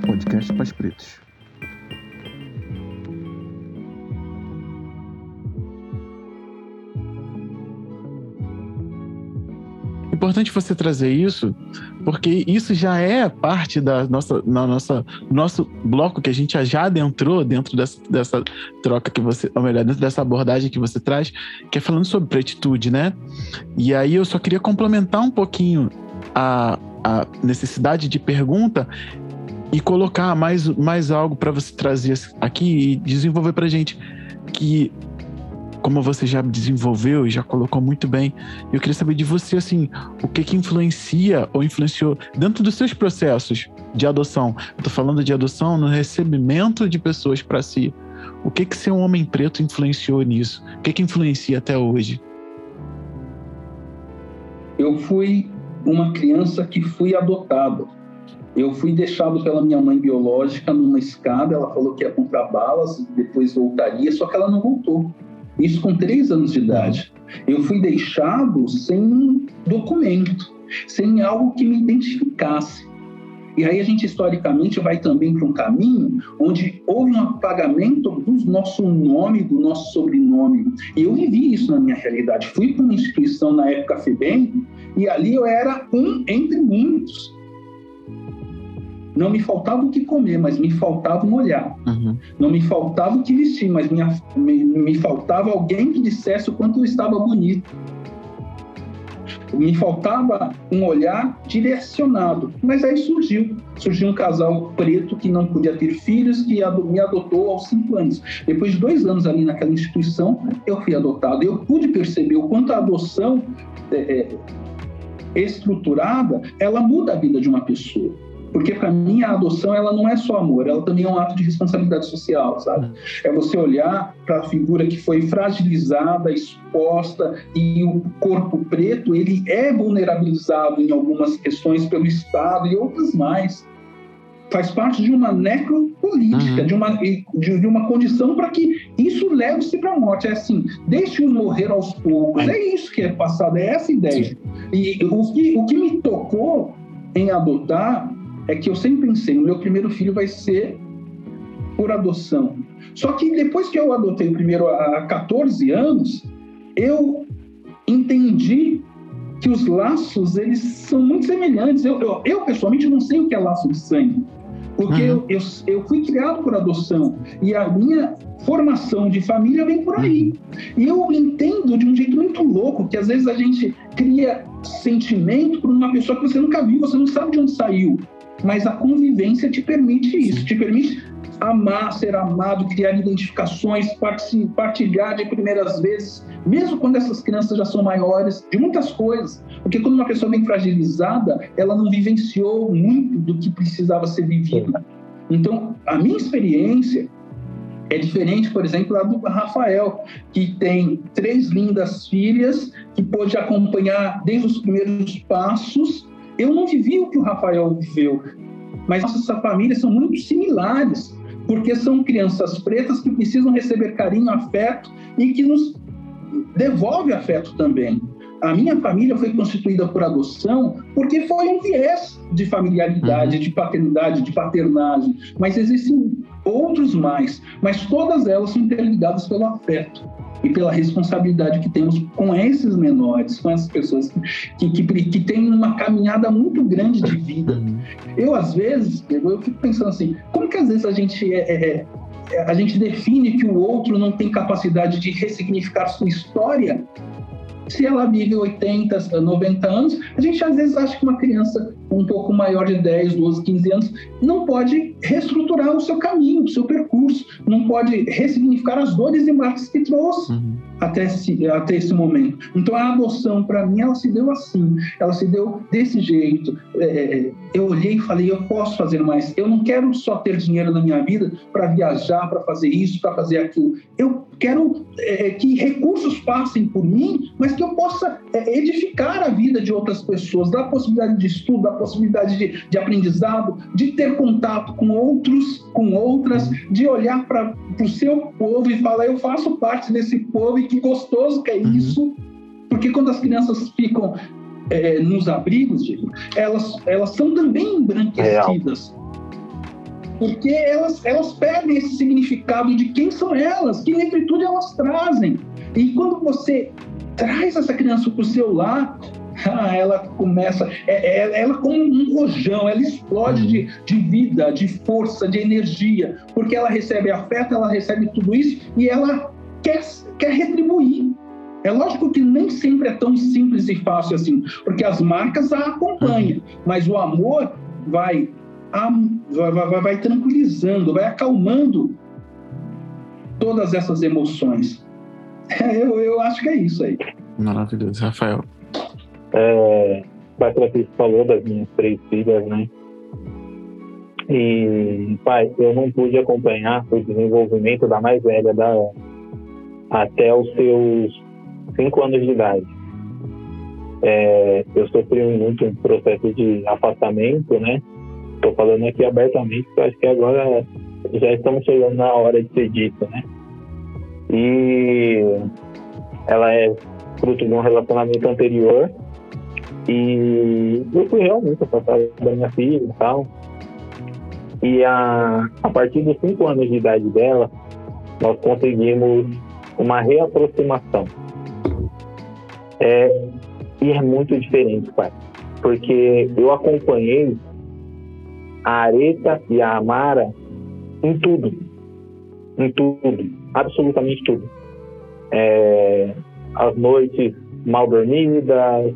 podcast Pais Pretos. Importante você trazer isso, porque isso já é parte da nossa, na nossa, nosso bloco que a gente já adentrou dentro dessa, dessa troca que você, ou melhor, dentro dessa abordagem que você traz, que é falando sobre pretitude, né? E aí eu só queria complementar um pouquinho a, a necessidade de pergunta e colocar mais, mais algo para você trazer aqui e desenvolver para gente que como você já desenvolveu e já colocou muito bem, eu queria saber de você assim, o que que influencia ou influenciou dentro dos seus processos de adoção. Estou falando de adoção no recebimento de pessoas para si. O que que ser um homem preto influenciou nisso? O que que influencia até hoje? Eu fui uma criança que fui adotada eu fui deixado pela minha mãe biológica numa escada, ela falou que ia comprar balas, depois voltaria, só que ela não voltou. Isso com três anos de idade. Eu fui deixado sem documento, sem algo que me identificasse. E aí a gente historicamente vai também para um caminho onde houve um apagamento do nosso nome, do nosso sobrenome. E eu vivi isso na minha realidade. Fui para uma instituição na época FEBEM e ali eu era um entre muitos. Não me faltava o que comer, mas me faltava um olhar. Uhum. Não me faltava o que vestir, mas me, me, me faltava alguém que dissesse o quanto eu estava bonito. Me faltava um olhar direcionado. Mas aí surgiu. Surgiu um casal preto que não podia ter filhos, que me adotou aos cinco anos. Depois de dois anos ali naquela instituição, eu fui adotado. Eu pude perceber o quanto a adoção é, é, estruturada, ela muda a vida de uma pessoa. Porque para mim a adoção ela não é só amor, ela também é um ato de responsabilidade social, sabe? É você olhar para a figura que foi fragilizada, exposta e o corpo preto ele é vulnerabilizado em algumas questões pelo Estado e outras mais. Faz parte de uma necropolítica, uhum. de, uma, de, uma condição para que isso leve-se para a morte. É assim, deixe-os morrer aos poucos. É isso que é passado, é essa ideia. E o que, o que me tocou em adotar é que eu sempre pensei, o meu primeiro filho vai ser por adoção. Só que depois que eu adotei o primeiro há 14 anos, eu entendi que os laços eles são muito semelhantes. Eu, eu, eu pessoalmente não sei o que é laço de sangue, porque uhum. eu, eu, eu, fui criado por adoção e a minha formação de família vem por aí. E eu entendo de um jeito muito louco que às vezes a gente cria sentimento por uma pessoa que você nunca viu, você não sabe de onde saiu mas a convivência te permite isso, te permite amar, ser amado, criar identificações, partilhar de primeiras vezes, mesmo quando essas crianças já são maiores, de muitas coisas. Porque quando uma pessoa bem fragilizada, ela não vivenciou muito do que precisava ser vivido. Então, a minha experiência é diferente, por exemplo, da do Rafael, que tem três lindas filhas, que pôde acompanhar desde os primeiros passos eu não vivi o que o Rafael viveu, mas nossas famílias são muito similares, porque são crianças pretas que precisam receber carinho, afeto e que nos devolve afeto também. A minha família foi constituída por adoção porque foi um viés de familiaridade, uhum. de paternidade, de paternagem, mas existem outros mais, mas todas elas são interligadas pelo afeto. E pela responsabilidade que temos com esses menores, com essas pessoas que, que, que têm uma caminhada muito grande de vida. Uhum. Eu, às vezes, eu fico pensando assim, como que às vezes a gente é, é, é, a gente define que o outro não tem capacidade de ressignificar sua história se ela vive 80, 90 anos, a gente às vezes acha que uma criança um pouco maior de 10, 12, 15 anos não pode reestruturar o seu caminho, o seu percurso, não pode ressignificar as dores e marcas que trouxe. Uhum até esse, até esse momento. Então a adoção, para mim, ela se deu assim, ela se deu desse jeito. É, eu olhei e falei, eu posso fazer mais. Eu não quero só ter dinheiro na minha vida para viajar, para fazer isso, para fazer aquilo. Eu quero é, que recursos passem por mim, mas que eu possa é, edificar a vida de outras pessoas, dar a possibilidade de estudo, dar a possibilidade de, de aprendizado, de ter contato com outros, com outras, de olhar para o seu povo e falar, eu faço parte desse povo e que gostoso que é uhum. isso. Porque quando as crianças ficam é, nos abrigos, elas, elas são também embranquecidas. Porque elas, elas perdem esse significado de quem são elas, que negritude elas trazem. E quando você traz essa criança para o seu lar, ah, ela começa, é, é, ela como um rojão, ela explode de, de vida, de força, de energia, porque ela recebe afeto, ela recebe tudo isso e ela quer, quer retribuir. É lógico que nem sempre é tão simples e fácil assim, porque as marcas a acompanham, mas o amor vai, vai, vai, vai tranquilizando, vai acalmando todas essas emoções. Eu, eu acho que é isso aí. Maravilhoso, Rafael. É, Patrícia falou das minhas três filhas, né? E, pai, eu não pude acompanhar o desenvolvimento da mais velha, da até os seus cinco anos de idade. É, eu sofri muito um processo de afastamento, né? Estou falando aqui abertamente, porque acho que agora já estamos chegando na hora de ser dito, né? E ela é fruto de um relacionamento anterior e eu fui realmente afastado da minha filha e tal. E a, a partir dos cinco anos de idade dela, nós conseguimos uma reaproximação. É, e é muito diferente, pai. Porque eu acompanhei a Areta e a Amara em tudo. Em tudo. Absolutamente tudo. É, as noites mal dormidas,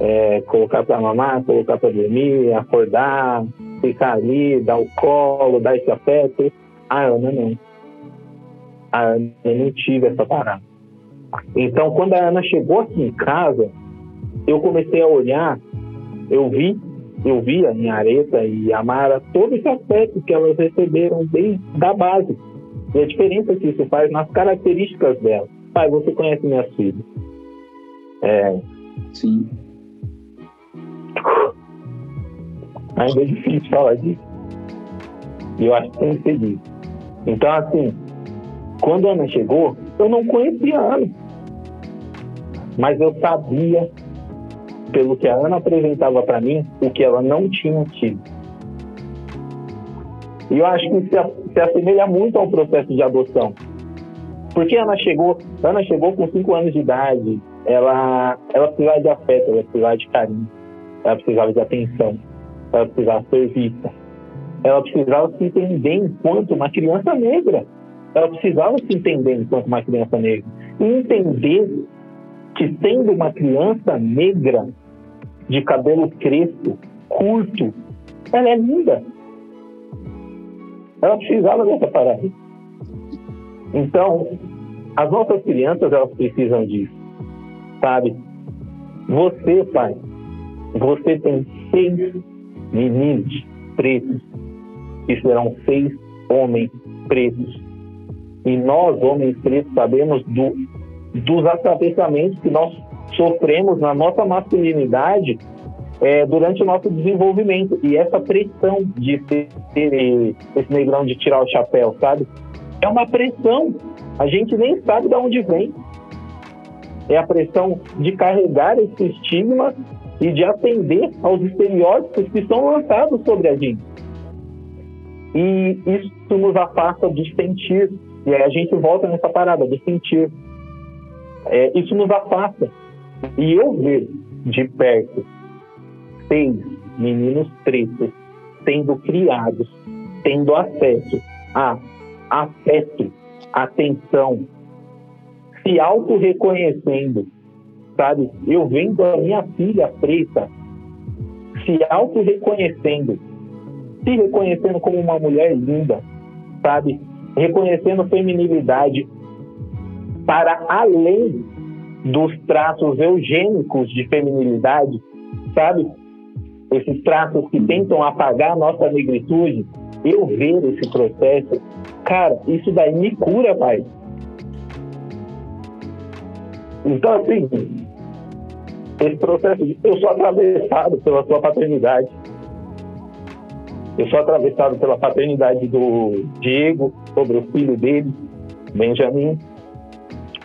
é, colocar para mamar, colocar para dormir, acordar, ficar ali, dar o colo, dar esse afeto. Ah, Ana não a Ana não tive essa parada. Então, quando a Ana chegou aqui em casa, eu comecei a olhar, eu vi, eu vi a minha Areta e a Mara, todo esse aspecto que elas receberam desde a base. E a diferença que isso faz nas características delas. Pai, você conhece minhas filhas. É. Sim. Ainda é difícil falar disso. E eu acho que tem que ser. Então, assim, quando a Ana chegou, eu não conhecia a Ana. Mas eu sabia, pelo que a Ana apresentava para mim, o que ela não tinha tido. E eu acho que se, se assemelha muito ao processo de adoção. Porque a Ana chegou, Ana chegou com 5 anos de idade, ela, ela precisava de afeto, ela precisava de carinho, ela precisava de atenção, ela precisava ser vista, ela precisava se entender enquanto uma criança negra ela precisava se entender enquanto uma criança negra. E entender que sendo uma criança negra, de cabelo crespo, curto, ela é linda. Ela precisava dessa parada. Então, as nossas crianças, elas precisam disso. Sabe? Você, pai, você tem seis meninos pretos e serão seis homens pretos e nós, homens pretos, sabemos do, dos atravessamentos que nós sofremos na nossa masculinidade é, durante o nosso desenvolvimento. E essa pressão de ter esse negrão de tirar o chapéu, sabe? É uma pressão. A gente nem sabe de onde vem. É a pressão de carregar esse estigma e de atender aos estereótipos que são lançados sobre a gente. E isso nos afasta de sentir e aí a gente volta nessa parada de sentir. é, isso nos afasta. E eu ver de perto seis meninos pretos sendo criados, tendo acesso a afeto, atenção, se auto-reconhecendo, sabe? Eu vendo a minha filha preta se auto-reconhecendo, se reconhecendo como uma mulher linda, sabe? Reconhecendo feminilidade para além dos traços eugênicos de feminilidade, sabe? Esses traços que tentam apagar a nossa negritude, eu ver esse processo, cara, isso daí me cura, pai. Então, assim, esse processo, eu sou atravessado pela sua paternidade. Eu sou atravessado pela paternidade do Diego, sobre o filho dele, Benjamin.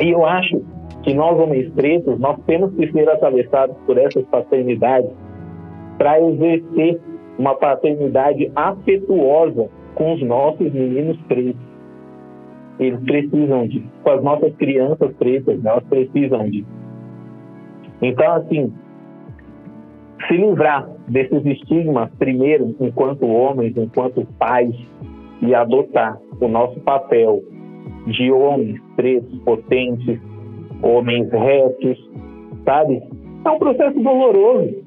E eu acho que nós, homens pretos, nós temos que ser atravessados por essas paternidades para exercer uma paternidade afetuosa com os nossos meninos pretos. Eles precisam disso. Com as nossas crianças pretas, elas precisam disso. Então, assim, se livrar desses estigmas, primeiro, enquanto homens, enquanto pais, e adotar o nosso papel de homens pretos, potentes, homens retos, sabe? É um processo doloroso,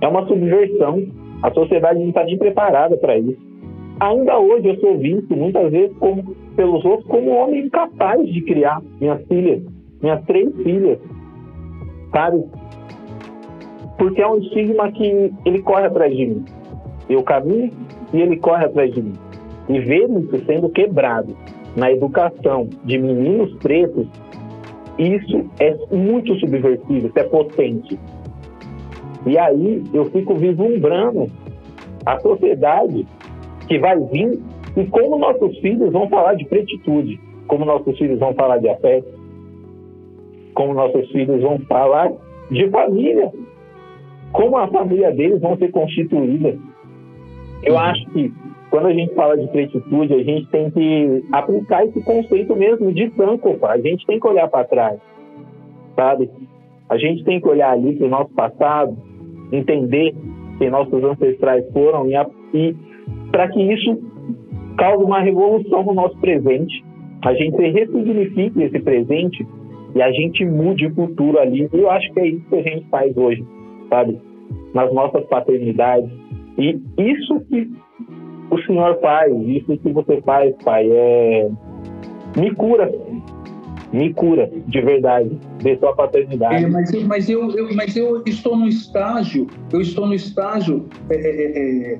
é uma subversão. A sociedade não está nem preparada para isso. Ainda hoje eu sou visto muitas vezes como, pelos outros como um homem incapaz de criar minhas filhas, minhas três filhas, sabe? Porque é um estigma que ele corre atrás de mim. Eu caminho e ele corre atrás de mim. E ver isso sendo quebrado na educação de meninos pretos, isso é muito subversivo, isso é potente. E aí eu fico vislumbrando a sociedade que vai vir e como nossos filhos vão falar de pretitude, como nossos filhos vão falar de afeto, como nossos filhos vão falar de família, como a família deles vão ser constituída. Eu uhum. acho que quando a gente fala de pretitude, a gente tem que aplicar esse conceito mesmo de Sankofa. A gente tem que olhar para trás, sabe? A gente tem que olhar ali para o nosso passado, entender quem nossos ancestrais foram e, e para que isso cause uma revolução no nosso presente, a gente ressignifique esse presente e a gente mude o futuro ali. E eu acho que é isso que a gente faz hoje, sabe? Nas nossas paternidades. E isso que o Senhor faz, isso que você faz, Pai, é me cura, me cura de verdade de sua paternidade. É, mas eu, mas eu, eu, mas eu estou no estágio, eu estou no estágio é, é, é, é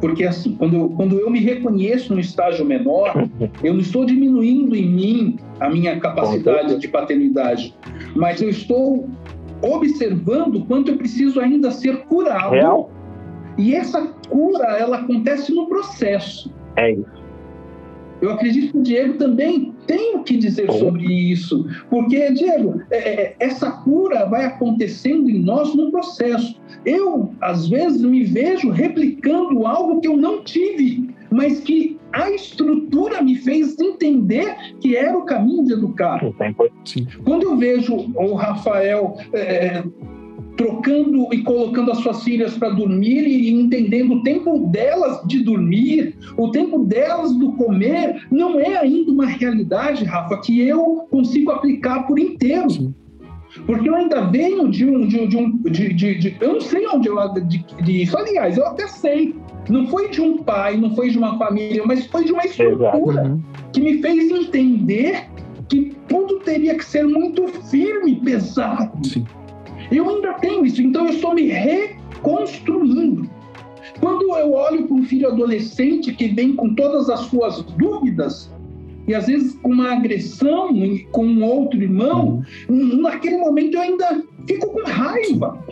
porque assim, quando, quando eu me reconheço no estágio menor, eu não estou diminuindo em mim a minha capacidade de paternidade, mas eu estou observando quanto eu preciso ainda ser curado. Real? E essa cura, ela acontece no processo. É isso. Eu acredito que o Diego também tem o que dizer sobre isso, porque, Diego, é, é, essa cura vai acontecendo em nós no processo. Eu, às vezes, me vejo replicando algo que eu não tive, mas que a estrutura me fez entender que era o caminho de educar. Sim. Quando eu vejo o Rafael é, trocando e colocando as suas filhas para dormir e entendendo o tempo delas de dormir, o tempo delas do comer, não é ainda uma realidade, Rafa, que eu consigo aplicar por inteiro. Sim. Porque eu ainda venho de um. De, de um de, de, de, eu não sei onde eu. De, isso, aliás, eu até sei. Não foi de um pai, não foi de uma família, mas foi de uma estrutura uhum. que me fez entender que tudo teria que ser muito firme, pesado. Sim. Eu ainda tenho isso, então eu estou me reconstruindo. Quando eu olho para um filho adolescente que vem com todas as suas dúvidas, e às vezes com uma agressão com um outro irmão, uhum. naquele momento eu ainda fico com raiva.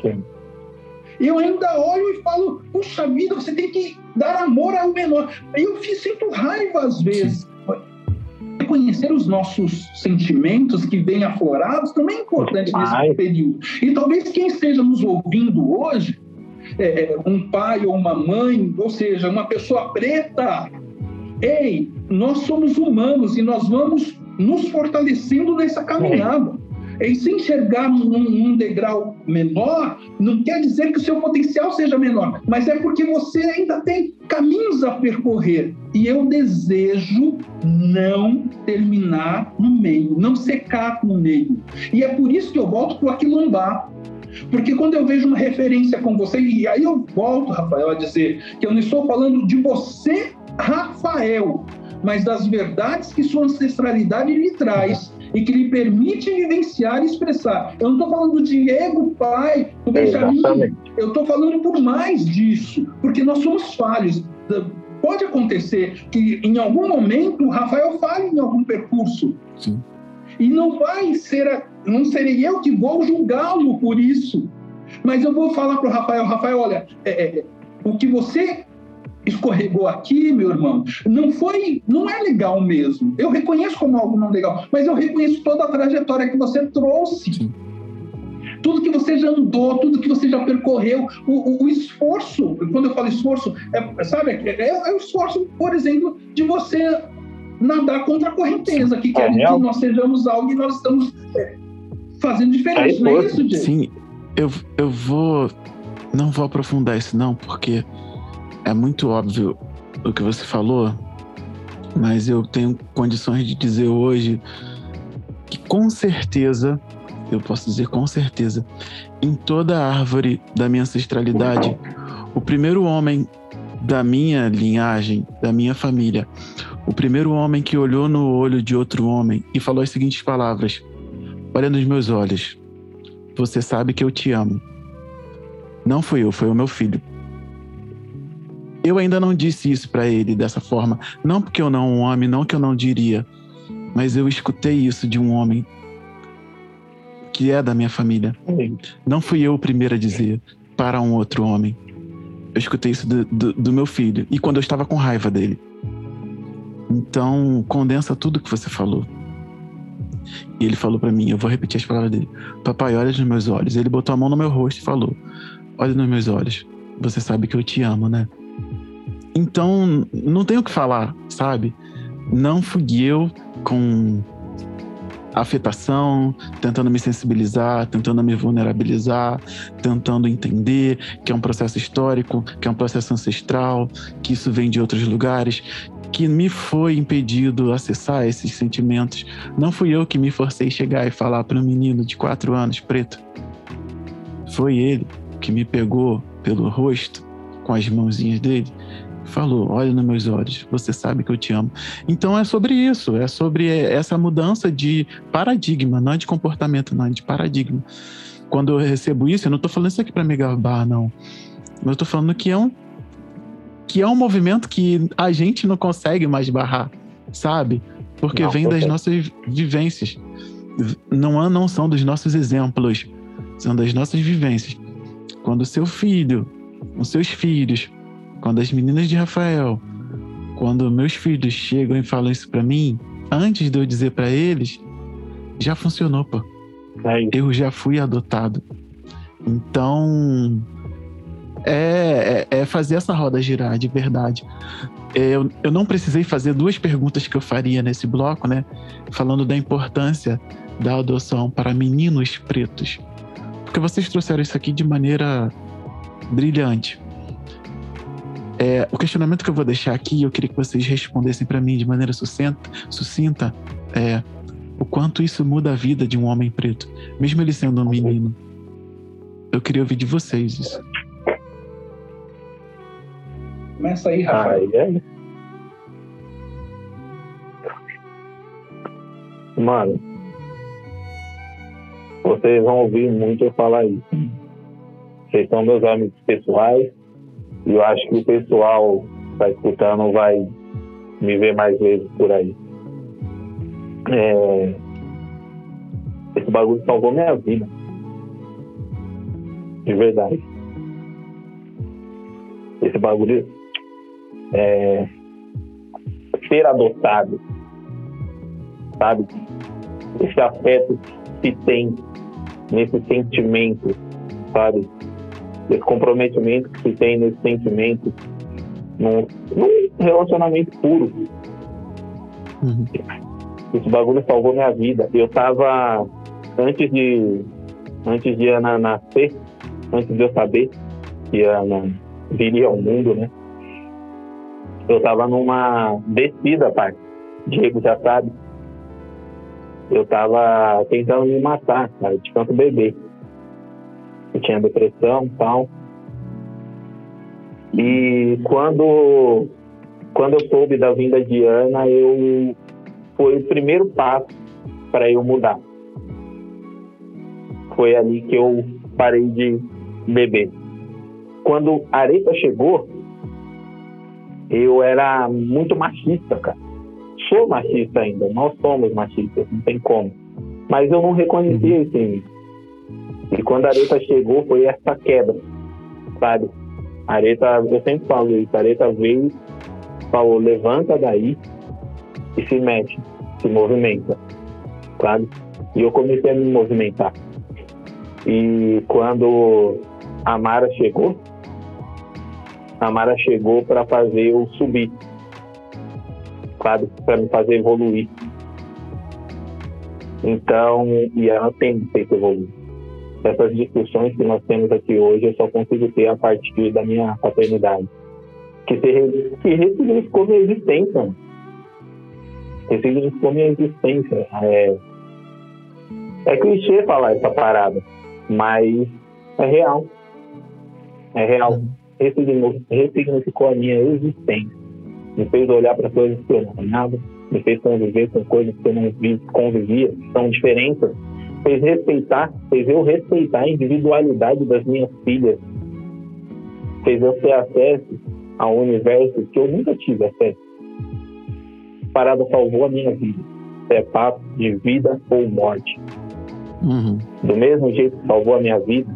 Eu ainda olho e falo, puxa vida, você tem que dar amor ao menor. Eu sinto raiva às vezes. Sim reconhecer os nossos sentimentos que vêm aflorados também é importante nesse período. E talvez quem esteja nos ouvindo hoje, é, um pai ou uma mãe, ou seja, uma pessoa preta, ei, nós somos humanos e nós vamos nos fortalecendo nessa caminhada. E se enxergar num, num, degrau menor, não quer dizer que o seu potencial seja menor, mas é porque você ainda tem caminhos a percorrer. E eu desejo não terminar no meio, não secar no meio. E é por isso que eu volto para o Aquilombar. Porque quando eu vejo uma referência com você, e aí eu volto, Rafael, a dizer que eu não estou falando de você, Rafael, mas das verdades que sua ancestralidade lhe traz e que lhe permite vivenciar e expressar. Eu não estou falando do Diego, pai, do Benjamin. Eu estou falando por mais disso, porque nós somos falhos. Pode acontecer que em algum momento o Rafael falhe em algum percurso. Sim. E não vai ser, não serei eu que vou julgá-lo por isso. Mas eu vou falar para o Rafael, Rafael, olha, é, é, o que você escorregou aqui, meu irmão, não foi, não é legal mesmo. Eu reconheço como algo não legal, mas eu reconheço toda a trajetória que você trouxe. Sim. Tudo que você já andou, tudo que você já percorreu, o, o, o esforço, quando eu falo esforço, é, sabe, é, é, o esforço, por exemplo, de você nadar contra a correnteza, que quer que nós sejamos algo e nós estamos é, fazendo diferente, não é isso, Diego? Sim, eu, eu vou. Não vou aprofundar isso, não, porque é muito óbvio o que você falou, mas eu tenho condições de dizer hoje que com certeza, eu posso dizer com certeza, em toda a árvore da minha ancestralidade, o primeiro homem da minha linhagem, da minha família, o primeiro homem que olhou no olho de outro homem e falou as seguintes palavras: Olha nos meus olhos, você sabe que eu te amo. Não fui eu, foi o meu filho. Eu ainda não disse isso para ele dessa forma, não porque eu não o ame, não que eu não diria, mas eu escutei isso de um homem que é da minha família. Não fui eu o primeiro a dizer para um outro homem. Eu escutei isso do, do, do meu filho e quando eu estava com raiva dele. Então, condensa tudo que você falou. E ele falou para mim, eu vou repetir as palavras dele. Papai, olha nos meus olhos. Ele botou a mão no meu rosto e falou: Olha nos meus olhos. Você sabe que eu te amo, né? Então, não tenho o que falar, sabe? Não fui eu com afetação, tentando me sensibilizar, tentando me vulnerabilizar, tentando entender que é um processo histórico, que é um processo ancestral, que isso vem de outros lugares, que me foi impedido acessar esses sentimentos. Não fui eu que me forcei a chegar e falar para um menino de quatro anos, preto. Foi ele que me pegou pelo rosto com as mãozinhas dele falou: Olha nos meus olhos, você sabe que eu te amo. Então é sobre isso, é sobre essa mudança de paradigma, não é de comportamento, não, é de paradigma. Quando eu recebo isso, eu não estou falando isso aqui para me gabar, não. Eu estou falando que é um que é um movimento que a gente não consegue mais barrar, sabe? Porque não, vem das nossas vivências. Não, não são dos nossos exemplos, são das nossas vivências. Quando o seu filho, os seus filhos, quando as meninas de Rafael, quando meus filhos chegam e falam isso para mim, antes de eu dizer para eles, já funcionou, pô. É eu já fui adotado. Então, é, é, é, fazer essa roda girar de verdade. Eu, eu não precisei fazer duas perguntas que eu faria nesse bloco, né? Falando da importância da adoção para meninos pretos. Porque vocês trouxeram isso aqui de maneira brilhante. É, o questionamento que eu vou deixar aqui, eu queria que vocês respondessem para mim de maneira sucinta, sucinta é o quanto isso muda a vida de um homem preto, mesmo ele sendo um menino. Eu queria ouvir de vocês isso. Começa aí, Rafael. É? Mano, vocês vão ouvir muito eu falar isso. Vocês são meus amigos pessoais, e eu acho que o pessoal que está escutando vai me ver mais vezes por aí. É... Esse bagulho salvou minha vida. De verdade. Esse bagulho é ser adotado, sabe? Esse afeto que tem nesse sentimento, sabe? Esse comprometimento que se tem nesse sentimento num, num relacionamento puro. Uhum. Esse bagulho salvou minha vida. Eu tava antes de antes de Ana nascer, antes de eu saber que Ana viria ao mundo, né? Eu tava numa descida, pai. Diego já sabe. Eu tava tentando me matar, cara, de tanto beber. Eu tinha depressão e tal. E quando, quando eu soube da vinda de Ana, eu foi o primeiro passo para eu mudar. Foi ali que eu parei de beber. Quando Arepa chegou, eu era muito machista, cara. Sou machista ainda, nós somos machistas, não tem como. Mas eu não reconhecia isso em mim. E quando a Arepa chegou, foi essa quebra, sabe? A Areta, eu sempre falo isso, a Areta veio, falou, levanta daí e se mexe, se movimenta, sabe? E eu comecei a me movimentar. E quando a Mara chegou, a Mara chegou para fazer eu subir, sabe? Para me fazer evoluir. Então, e ela tem feito evoluir essas discussões que nós temos aqui hoje eu só consigo ter a partir da minha paternidade. Que, se, que ressignificou minha existência. Ressignificou minha existência. É, é clichê falar essa parada, mas é real. É real. Ressignificou a minha existência. Me fez olhar para coisas que eu não olhava, me fez conviver com coisas que eu não convivia, são diferentes fez respeitar, fez eu respeitar a individualidade das minhas filhas, fez eu ter acesso a um universo que eu nunca tive acesso. A parada salvou a minha vida. É papo de vida ou morte. Uhum. Do mesmo jeito que salvou a minha vida,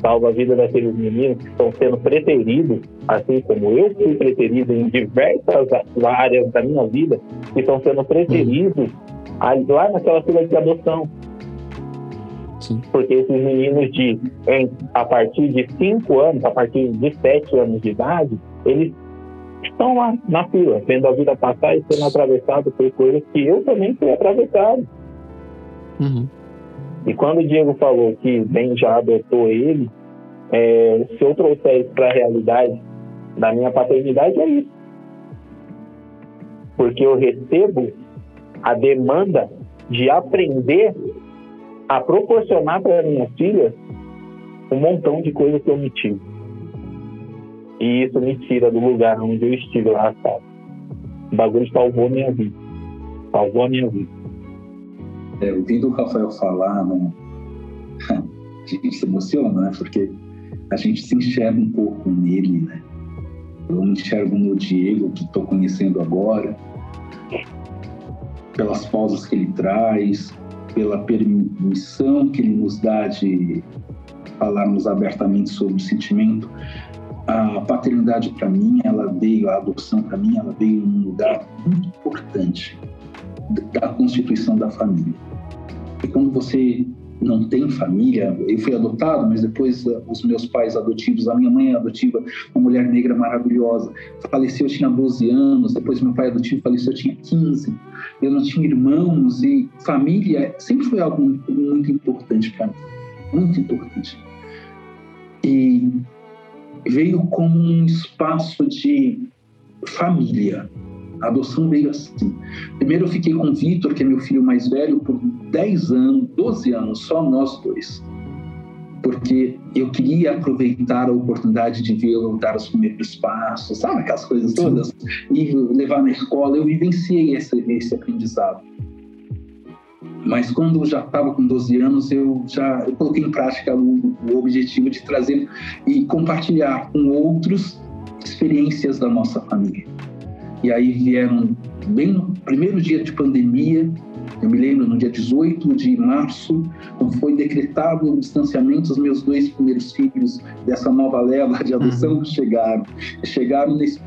salva a vida daqueles meninos que estão sendo preteridos, assim como eu fui preterido em diversas áreas da minha vida, que estão sendo preteridos uhum. lá naquela fila de adoção. Sim. Porque esses meninos de em, a partir de 5 anos, a partir de 7 anos de idade, eles estão lá na fila, vendo a vida passar e sendo atravessado por coisas que eu também fui atravessado. Uhum. E quando o Diego falou que Ben já adotou ele, é, se eu trouxer isso para a realidade da minha paternidade, é isso. Porque eu recebo a demanda de aprender a proporcionar para minha filha um montão de coisas que eu me tive. E isso me tira do lugar onde eu estive lá atrás. O bagulho salvou minha vida. Salvou a minha vida. É, ouvindo o Rafael falar, né? a gente se emociona, né? Porque a gente se enxerga um pouco nele, né? Eu me enxergo no Diego, que estou conhecendo agora, pelas pausas que ele traz, pela permissão que ele nos dá de falarmos abertamente sobre o sentimento. A paternidade para mim, ela veio, a adoção para mim, ela veio num lugar muito importante da constituição da família. E quando você não tem família, eu fui adotado, mas depois uh, os meus pais adotivos, a minha mãe é adotiva, uma mulher negra maravilhosa, faleceu, eu tinha 12 anos, depois meu pai adotivo faleceu, eu tinha 15 eu não tinha irmãos e família sempre foi algo muito importante para mim, muito importante. E veio como um espaço de família. A adoção veio assim. Primeiro eu fiquei com o Vitor, que é meu filho mais velho, por 10 anos, 12 anos, só nós dois porque eu queria aproveitar a oportunidade de vê-lo dar os primeiros passos, sabe aquelas coisas todas, e levar na escola. Eu vivenciei esse, esse aprendizado. Mas quando eu já estava com 12 anos, eu já eu coloquei em prática o, o objetivo de trazer e compartilhar com outros experiências da nossa família. E aí vieram, bem no primeiro dia de pandemia, eu me lembro, no dia 18 de março, quando foi decretado o distanciamento, os meus dois primeiros filhos dessa nova leva de adoção uhum. chegaram. Chegaram nesse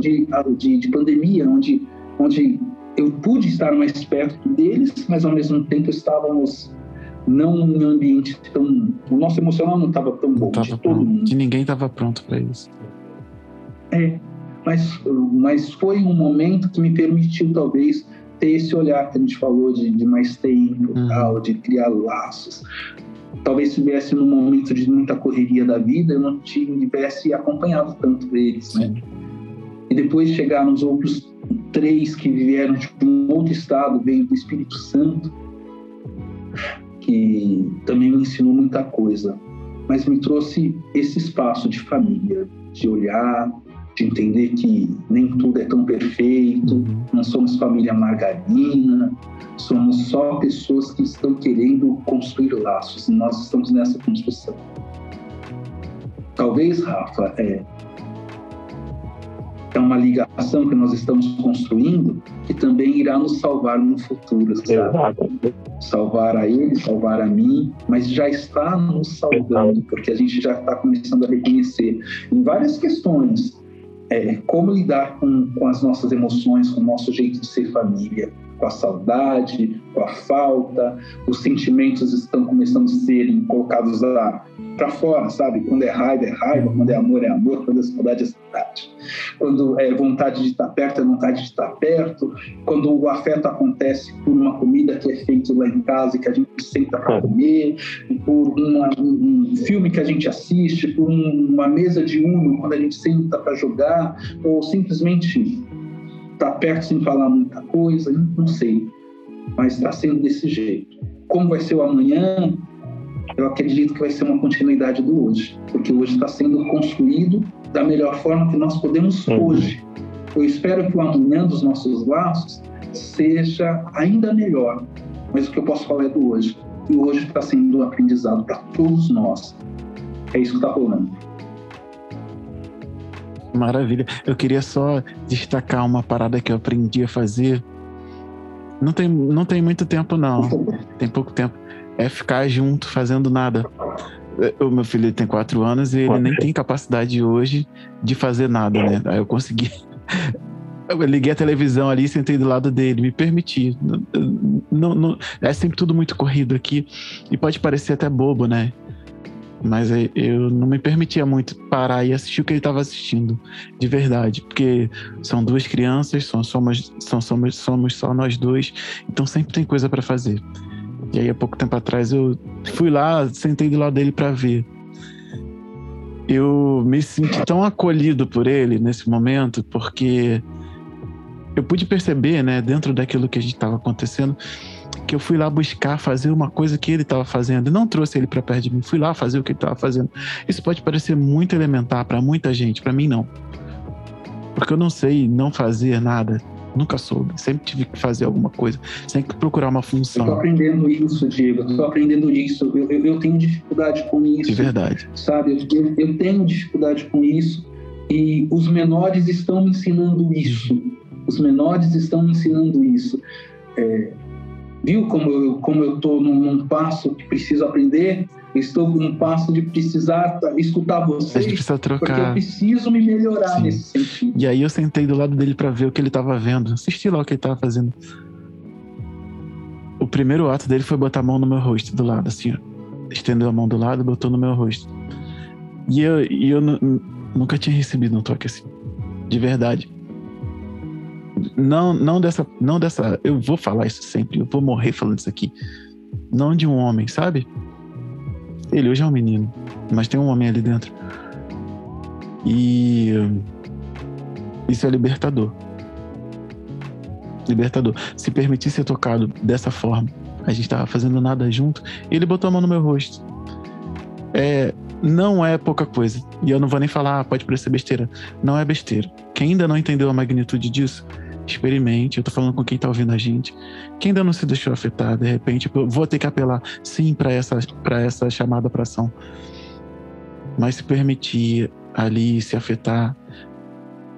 de, de, de pandemia, onde, onde eu pude estar mais perto deles, mas ao mesmo tempo estávamos não em um ambiente tão. O nosso emocional não estava tão bom. de todo mundo. Que ninguém estava pronto para isso. É, mas, mas foi um momento que me permitiu, talvez, ter esse olhar que a gente falou de, de mais tempo, Uhum. tal, de criar laços. Talvez se estivesse num momento de muita correria da vida, eu não tivesse acompanhado tanto eles, né? E depois chegaram os outros três que vieram de um outro estado, veio do Espírito Santo, que também me ensinou muita coisa, mas me trouxe esse espaço de família, de olhar, de entender que nem tudo é tão perfeito, Uhum. não somos família margarina, somos só pessoas que estão querendo construir laços, e nós estamos nessa construção. Talvez, Rafa, é, é uma ligação que nós estamos construindo que também irá nos salvar no futuro, sabe? Exato. salvar a ele, salvar a mim, mas já está nos salvando, porque a gente já está começando a reconhecer em várias questões é, como lidar com, com as nossas emoções, com o nosso jeito de ser família, com a saudade, com a falta, os sentimentos estão começando a serem colocados para fora, sabe? Quando é raiva, é raiva, quando é amor, é amor, quando é saudade, é saudade. Quando é vontade de estar perto, é vontade de estar perto, quando o afeto acontece por uma comida que é feita lá em casa e que a gente senta para comer, por uma, um, um filme que a gente assiste, por um, uma mesa de uno quando a gente senta para jogar, ou simplesmente estar perto sem falar muita coisa, não sei. Mas está sendo desse jeito. Como vai ser o amanhã? Eu acredito que vai ser uma continuidade do hoje, porque hoje está sendo construído da melhor forma que nós podemos Uhum. hoje. Eu espero que o amanhã dos nossos laços seja ainda melhor, mas o que eu posso falar é do hoje. E o hoje está sendo um aprendizado para todos nós. É isso que está rolando. Maravilha. Eu queria só destacar uma parada que eu aprendi a fazer. Não tem, não tem muito tempo, não. Tem pouco tempo. É ficar junto, fazendo nada. O meu filho tem quatro anos e ele nem tem capacidade hoje de fazer nada, né? Aí eu consegui. Eu liguei a televisão ali, sentei do lado dele, me permiti. Não, não- é sempre tudo muito corrido aqui e pode parecer até bobo, né? Mas eu não me permitia muito parar e assistir o que ele estava assistindo, de verdade, porque são duas crianças, são, somos, são, somos, somos só nós dois, então sempre tem coisa para fazer. E aí, há pouco tempo atrás, eu fui lá, sentei do lado dele para ver. Eu me senti tão acolhido por ele nesse momento, porque eu pude perceber, né, dentro daquilo que a gente estava acontecendo, que eu fui lá buscar fazer uma coisa que ele estava fazendo não trouxe ele para perto de mim. Fui lá fazer o que ele estava fazendo. Isso pode parecer muito elementar para muita gente, para mim não. Porque eu não sei não fazer nada. Nunca soube. Sempre tive que fazer alguma coisa. Sempre que procurar uma Eu estou função. aprendendo isso, Diego. Estou aprendendo isso. Eu, eu, eu tenho dificuldade com isso. De verdade. sabe? Eu, eu- eu tenho dificuldade com isso e os menores estão me ensinando isso. Os menores estão me ensinando isso. É, viu como eu como eu estou num, num passo que preciso aprender? Estou num passo de precisar escutar A gente precisa porque eu trocar. preciso me melhorar Sim. nesse sentido. E aí eu sentei do lado dele pra ver o que ele tava vendo. Assisti lá o que ele tava fazendo. O primeiro ato dele foi botar a mão no meu rosto, do lado, assim, ó. Estendeu a mão do lado botou no meu rosto. E eu, e eu nu- nu- nunca tinha recebido um toque assim. De verdade. Não, não dessa, não dessa. Eu vou falar isso sempre. Eu vou morrer falando isso aqui. Não de um homem, sabe? Ele hoje é um menino, mas tem um homem ali dentro. E isso é libertador. Libertador. Se permitir ser tocado dessa forma, a gente tava fazendo nada junto, ele botou a mão no meu rosto. É, não é pouca coisa. E eu não vou nem falar, ah, pode parecer besteira. Não é besteira. Quem ainda não entendeu a magnitude disso, experimente. Eu tô falando com quem tá ouvindo a gente. Quem ainda não se deixou afetar, de repente, vou ter que apelar sim para essa, pra essa chamada para ação. Mas se permitir ali se afetar,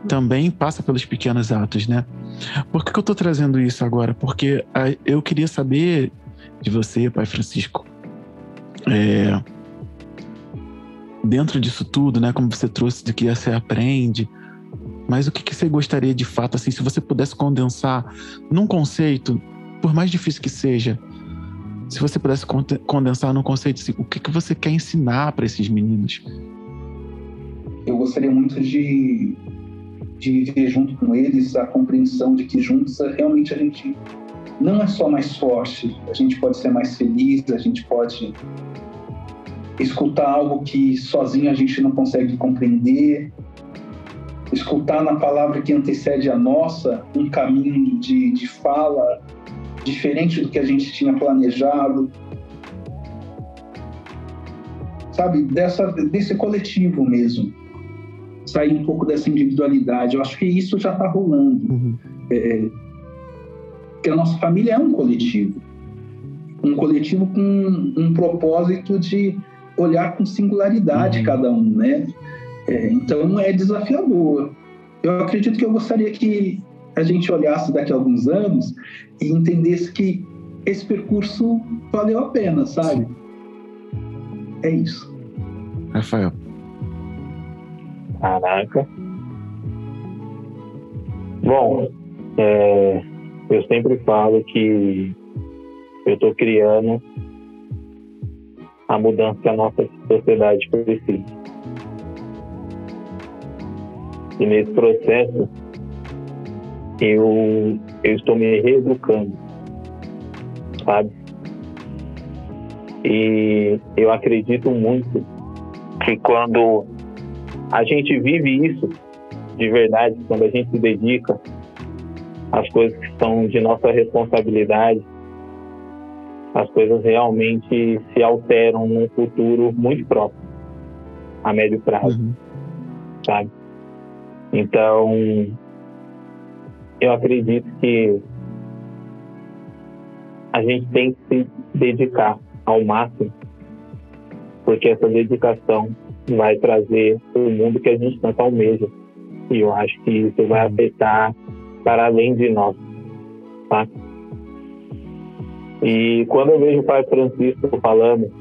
também passa pelos pequenos atos, né? Por que, que eu tô trazendo isso agora? Porque ah, eu queria saber de você, Pai Francisco, é, dentro disso tudo, né? Como você trouxe de que você aprende, mas o que, que você gostaria de fato, assim, se você pudesse condensar num conceito, por mais difícil que seja, se você pudesse condensar num conceito, assim, o que, que você quer ensinar para esses meninos? Eu gostaria muito de de viver junto com eles a compreensão de que juntos realmente a gente não é só mais forte, a gente pode ser mais feliz, a gente pode escutar algo que sozinho a gente não consegue compreender, escutar na palavra que antecede a nossa um caminho de, de fala diferente do que a gente tinha planejado. Sabe, dessa, desse coletivo mesmo. Sair um pouco dessa individualidade. Eu acho que isso já está rolando. Uhum. É, que a nossa família é um coletivo. Um coletivo com um propósito de olhar com singularidade uhum. cada um, né? É, então é desafiador. Eu acredito que eu gostaria que a gente olhasse daqui a alguns anos e entendesse que esse percurso valeu a pena, sabe? É isso. Rafael. Caraca. Bom, é, eu sempre falo que eu estou criando a mudança que a nossa sociedade precisa. E nesse processo, eu, eu estou me reeducando, sabe? E eu acredito muito que quando a gente vive isso de verdade, quando a gente se dedica às coisas que são de nossa responsabilidade, as coisas realmente se alteram num futuro muito próximo, a médio prazo, uhum. sabe? Então, eu acredito que a gente tem que se dedicar ao máximo, porque essa dedicação vai trazer o mundo que a gente tanto almeja. E eu acho que isso vai afetar para além de nós, tá? E quando eu vejo o Pai Francisco falando,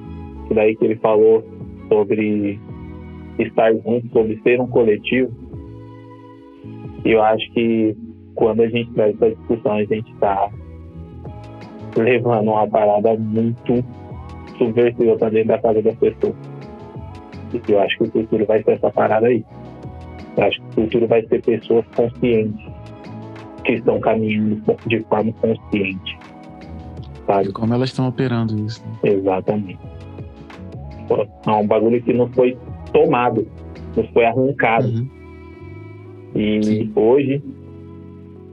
daí que ele falou sobre estar junto, sobre ser um coletivo, eu acho que quando a gente traz essa discussão, a gente está levando uma parada muito subversiva para dentro da casa das pessoas. E eu acho que o futuro vai ser essa parada aí. Eu acho que o futuro vai ser pessoas conscientes, que estão caminhando de forma consciente. Sabe? Como elas estão operando isso. Né? Exatamente. É um bagulho que não foi tomado, não foi arrancado. Uhum. E Sim. hoje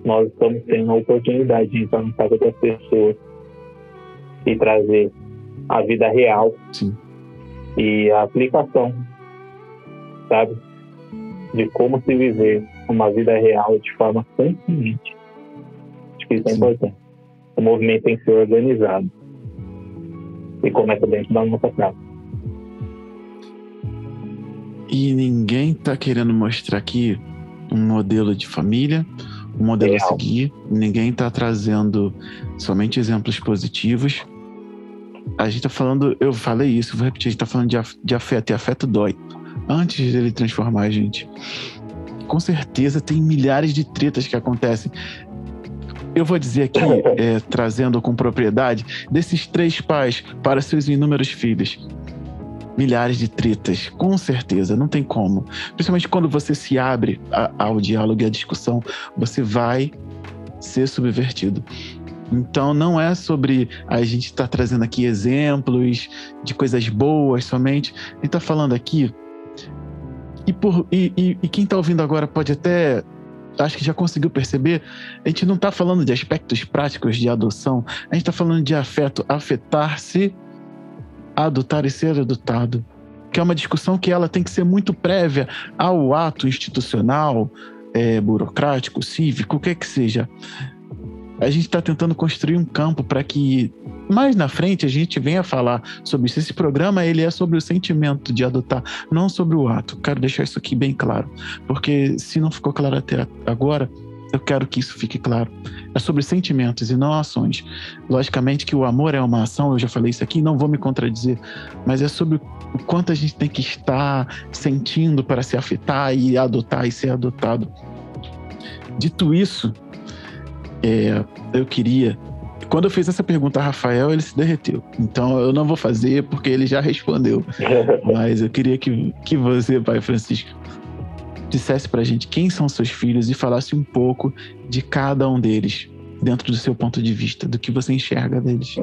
nós estamos tendo a oportunidade de entrar na casa das pessoas e trazer a vida real Sim. e a aplicação, sabe? De como se viver uma vida real de forma consciente. Acho que isso é Sim. importante. O movimento tem que ser organizado e começa dentro da nossa casa. E ninguém está querendo mostrar aqui um modelo de família, um modelo a seguir. Ninguém está trazendo somente exemplos positivos. A gente está falando, eu falei isso, vou repetir, a gente está falando de, de afeto e afeto dói. Antes dele transformar a gente. Com certeza tem milhares de tretas que acontecem. Eu vou dizer aqui, é, trazendo com propriedade, desses três pais para seus inúmeros filhos milhares de tretas, com certeza, não tem como. Principalmente quando você se abre ao diálogo e à discussão, você vai ser subvertido. Então não é sobre a gente estar tá trazendo aqui exemplos de coisas boas somente. A gente está falando aqui. E, por, e, e, e quem está ouvindo agora pode até acho que já conseguiu perceber, a gente não está falando de aspectos práticos de adoção, a gente está falando de afeto, afetar-se adotar e ser adotado, que é uma discussão que ela tem que ser muito prévia ao ato institucional, é, burocrático, cívico, o que é que seja. A gente está tentando construir um campo para que mais na frente a gente venha falar sobre isso. Esse programa ele é sobre o sentimento de adotar, não sobre o ato. Quero deixar isso aqui bem claro, porque se não ficou claro até agora, eu quero que isso fique claro. É sobre sentimentos e não ações. Logicamente que o amor é uma ação, eu já falei isso aqui, não vou me contradizer, mas é sobre o quanto a gente tem que estar sentindo para se afetar e adotar e ser adotado. Dito isso, é, eu queria. Quando eu fiz essa pergunta a Rafael, ele se derreteu. Então eu não vou fazer porque ele já respondeu. Mas eu queria que, que você, Pai Francisco, dissesse pra gente quem são seus filhos e falasse um pouco de cada um deles, dentro do seu ponto de vista, do que você enxerga deles.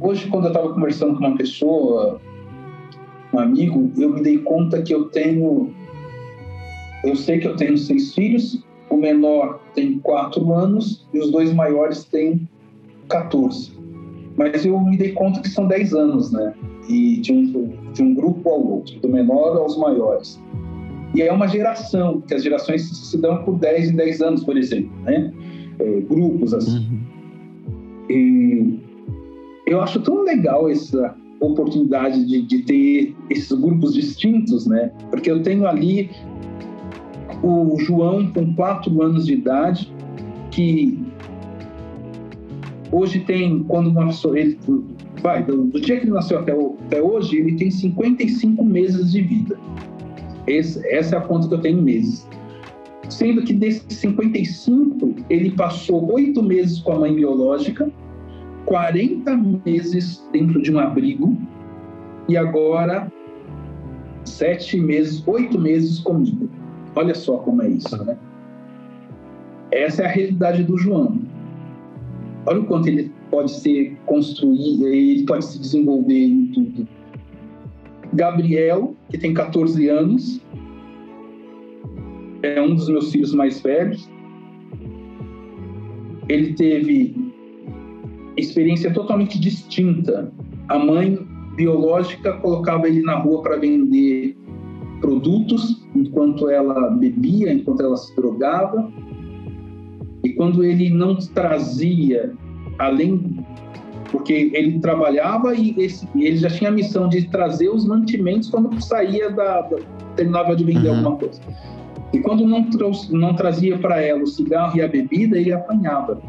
Hoje, quando eu estava conversando com uma pessoa, um amigo, eu me dei conta que eu tenho. Eu sei que eu tenho seis filhos, o menor tem quatro anos e os dois maiores têm 14. Mas eu me dei conta que são 10 anos, né? E de um, de um grupo ao outro, do menor aos maiores. E é uma geração, que as gerações se dão por 10 e 10 anos, por exemplo, né? É, grupos assim. Uhum. E eu acho tão legal essa oportunidade de, de ter esses grupos distintos, né? Porque eu tenho ali o João com 4 anos de idade, que hoje tem, quando uma pessoa, ele, vai, do, do, dia que ele nasceu até, até hoje, ele tem 55 meses de vida. Esse, essa é a conta que eu tenho em meses. Sendo que desses 55, ele passou oito meses com a mãe biológica, 40 meses dentro de um abrigo, e agora sete meses, oito meses comigo. Olha só como é isso, né? Essa é a realidade do João. Olha o quanto ele pode ser construído, ele pode se desenvolver em tudo. Gabriel, que tem 14 anos, é um dos meus filhos mais velhos. Ele teve experiência totalmente distinta. A mãe biológica colocava ele na rua para vender produtos enquanto ela bebia, enquanto ela se drogava. E quando ele não trazia, além. Porque ele trabalhava e esse, ele já tinha a missão de trazer os mantimentos quando saía da. da terminava de vender uhum. alguma coisa. E quando não, trouxe, não trazia para ela o cigarro e a bebida, ele apanhava.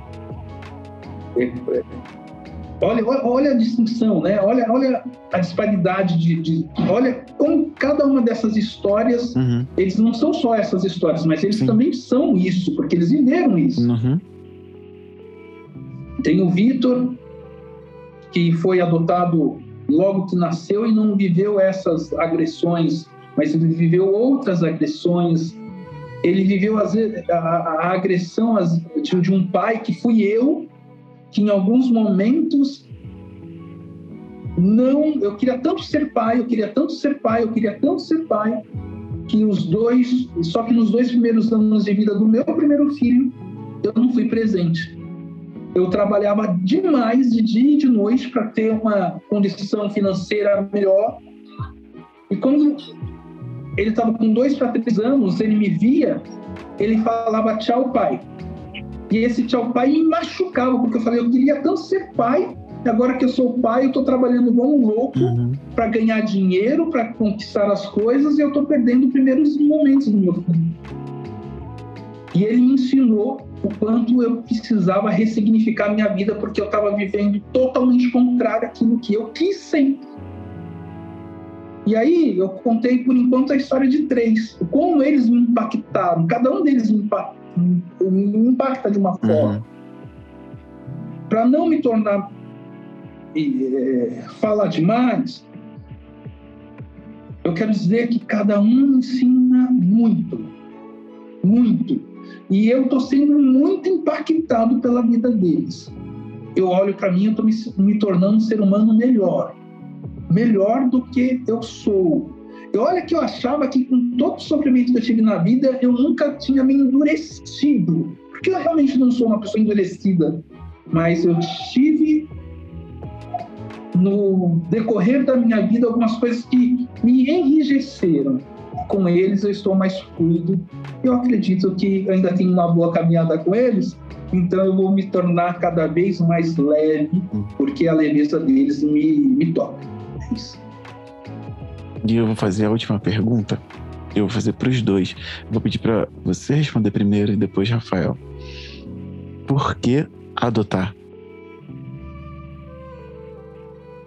É, é, Olha, olha a distinção, né? Olha, olha a disparidade de, de, Olha como cada uma dessas histórias, uhum. eles não são só essas histórias, mas eles Sim. também são isso, porque eles viveram isso. Uhum. Tem o Vitor, que foi adotado logo que nasceu e não viveu essas agressões, mas ele viveu outras agressões. Ele viveu a, a, agressão de um pai que fui eu, que em alguns momentos não, eu queria tanto ser pai, eu queria tanto ser pai, eu queria tanto ser pai, que os dois, só que nos dois primeiros anos de vida do meu primeiro filho, eu não fui presente. Eu trabalhava demais de dia e de noite para ter uma condição financeira melhor. E quando ele estava com dois para três anos, ele me via, ele falava tchau, pai. E esse tchau pai me machucava, porque eu falei, eu queria tanto ser pai, e agora que eu sou pai, eu estou trabalhando igual um louco uhum. para ganhar dinheiro, para conquistar as coisas, e eu estou perdendo os primeiros momentos do meu filho. E ele me ensinou o quanto eu precisava ressignificar minha vida, porque eu estava vivendo totalmente contrário àquilo que eu quis sempre. E aí eu contei por enquanto a história de três, como eles me impactaram, cada um deles me impactou me impacta de uma uhum. forma. Uhum. Para não me tornar é, falar demais, eu quero dizer que cada um ensina muito, muito. E eu estou sendo muito impactado pela vida deles. Eu olho para mim, eu estou me, me tornando um ser humano melhor, melhor do que eu sou e olha que eu achava que com todo o sofrimento que eu tive na vida, eu nunca tinha me endurecido. Porque eu realmente não sou uma pessoa endurecida. Mas eu tive no decorrer da minha vida algumas coisas que me enrijeceram. Com eles eu estou mais fluido. Eu acredito que ainda tenho uma boa caminhada com eles, então eu vou me tornar cada vez mais leve, porque a leveza deles me, me toca. É isso. E eu vou fazer a última pergunta. Eu vou fazer para os dois. Vou pedir para você responder primeiro e depois Rafael. Por que adotar?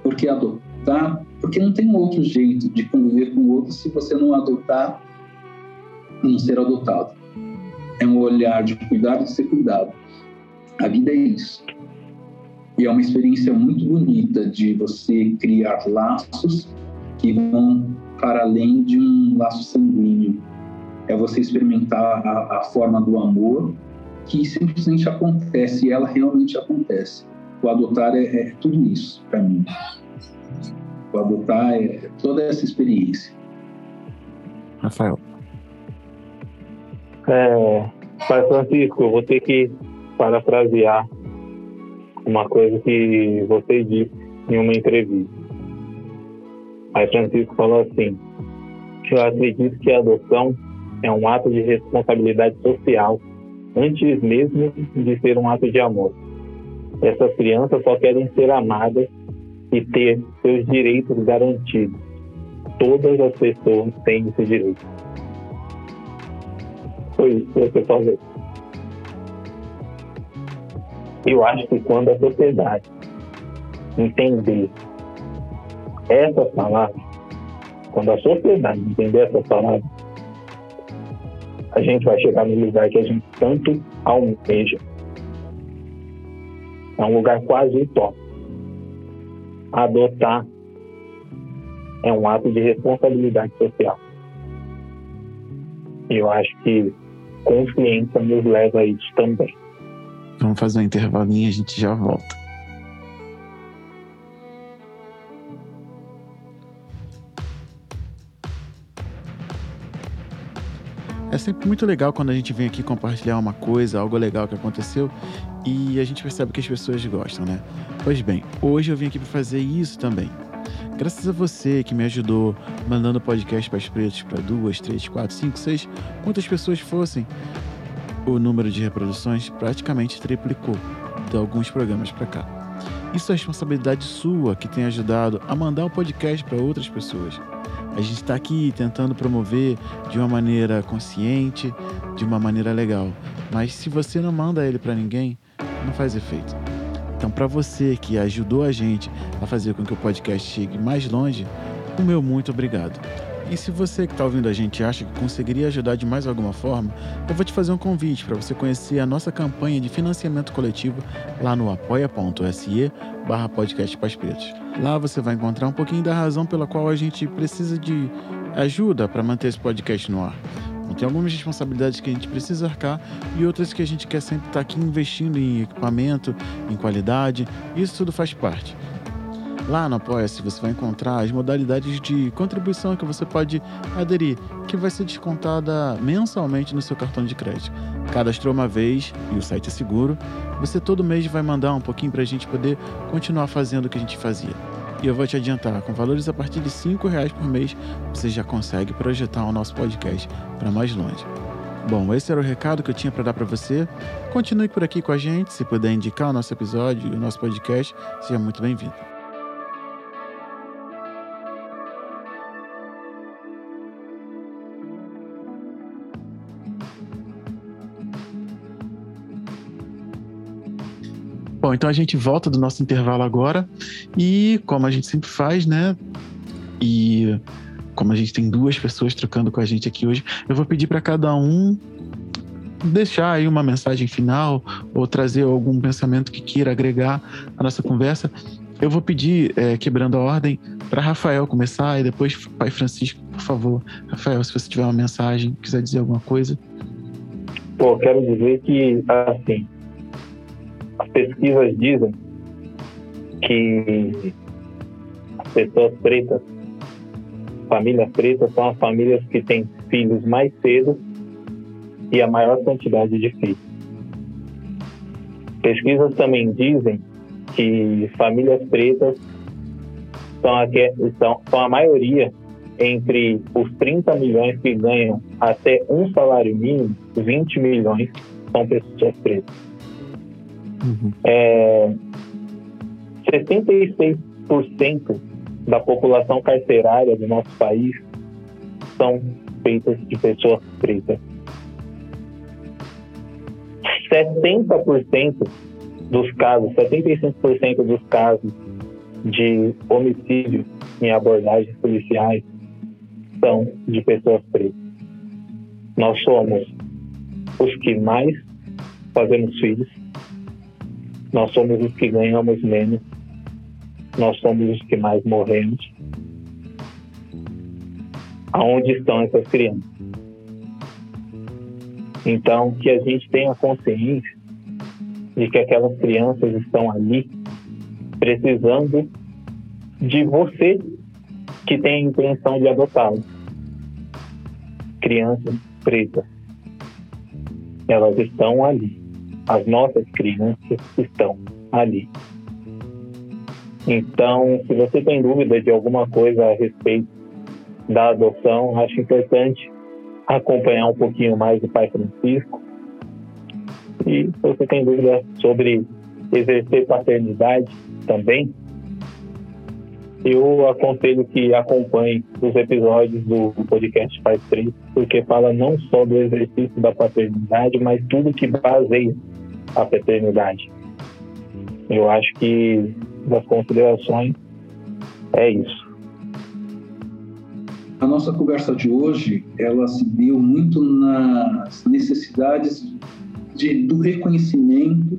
Por que adotar? Porque não tem outro jeito de conviver com o outro se você não adotar não ser adotado. É um olhar de cuidar e de ser cuidado. A vida é isso. E é uma experiência muito bonita de você criar laços que vão para além de um laço sanguíneo. É você experimentar a, a forma do amor que simplesmente acontece e ela realmente acontece. O adotar é, é tudo isso para mim. O adotar é toda essa experiência. Rafael. É, Pai Francisco, eu vou ter que parafrasear uma coisa que você disse em uma entrevista. Pai Francisco falou assim: Eu acredito que a adoção é um ato de responsabilidade social antes mesmo de ser um ato de amor. Essas crianças só querem ser amadas e ter seus direitos garantidos. Todas as pessoas têm esse direito. Foi isso que você falou. Eu acho que quando a sociedade entender essa palavra, quando a sociedade entender essa palavra, a gente vai chegar no lugar que a gente tanto almeja. É um lugar quase utópico. Adotar é um ato de responsabilidade social. Eu acho que consciência nos leva a isso também. Vamos fazer um intervalinho e a gente já volta. É sempre muito legal quando a gente vem aqui compartilhar uma coisa, algo legal que aconteceu e a gente percebe que as pessoas gostam, né? Pois bem, hoje eu vim aqui para fazer isso também. Graças a você que me ajudou mandando podcast para os pretos para duas, três, quatro, cinco, seis, quantas pessoas fossem, o número de reproduções praticamente triplicou de alguns programas para cá. Isso é responsabilidade sua que tem ajudado a mandar o podcast para outras pessoas. A gente está aqui tentando promover de uma maneira consciente, de uma maneira legal. Mas se você não manda ele para ninguém, não faz efeito. Então, para você que ajudou a gente a fazer com que o podcast chegue mais longe, o meu muito obrigado. E se você que está ouvindo a gente acha que conseguiria ajudar de mais alguma forma, eu vou te fazer um convite para você conhecer a nossa campanha de financiamento coletivo lá no apoia.se barra podcast Pretos. Lá você vai encontrar um pouquinho da razão pela qual a gente precisa de ajuda para manter esse podcast no ar. Tem algumas responsabilidades que a gente precisa arcar e outras que a gente quer sempre estar tá aqui investindo em equipamento, em qualidade. Isso tudo faz parte. Lá no Apoia-se você vai encontrar as modalidades de contribuição que você pode aderir, que vai ser descontada mensalmente no seu cartão de crédito. Cadastrou uma vez e o site é seguro, você todo mês vai mandar um pouquinho para a gente poder continuar fazendo o que a gente fazia. E eu vou te adiantar, com valores a partir de R$ reais por mês, você já consegue projetar o nosso podcast para mais longe. Bom, esse era o recado que eu tinha para dar para você. Continue por aqui com a gente, se puder indicar o nosso episódio o nosso podcast, seja muito bem-vindo. Bom, então a gente volta do nosso intervalo agora e como a gente sempre faz, né? E como a gente tem duas pessoas trocando com a gente aqui hoje, eu vou pedir para cada um deixar aí uma mensagem final ou trazer algum pensamento que queira agregar à nossa conversa. Eu vou pedir, é, quebrando a ordem, para Rafael começar e depois Pai Francisco, por favor. Rafael, se você tiver uma mensagem, quiser dizer alguma coisa. Pô, quero dizer que, assim, as pesquisas dizem que as pessoas pretas, famílias pretas, são as famílias que têm filhos mais cedo e a maior quantidade de filhos. Pesquisas também dizem que famílias pretas são a, são, são a maioria entre os 30 milhões que ganham até um salário mínimo, 20 milhões são pessoas pretas. Uhum. É, 66% da população carcerária do nosso país são feitas de pessoas pretas. 70% dos casos, 75% dos casos de homicídio em abordagens policiais são de pessoas pretas. Nós somos os que mais fazemos filhos, nós somos os que ganhamos menos, nós somos os que mais morremos. aonde estão essas crianças. Então, que a gente tenha consciência de que aquelas crianças estão ali precisando de você que tem a intenção de adotá-las. Crianças pretas. Elas estão ali. As nossas crianças estão ali. Então, se você tem dúvida de alguma coisa a respeito da adoção, acho importante acompanhar um pouquinho mais o Pai Francisco. E se você tem dúvida sobre exercer paternidade também, eu aconselho que acompanhe os episódios do podcast Pai 3, porque fala não só do exercício da paternidade, mas tudo que baseia a paternidade. Eu acho que das considerações é isso. A nossa conversa de hoje, ela se deu muito nas necessidades de, do reconhecimento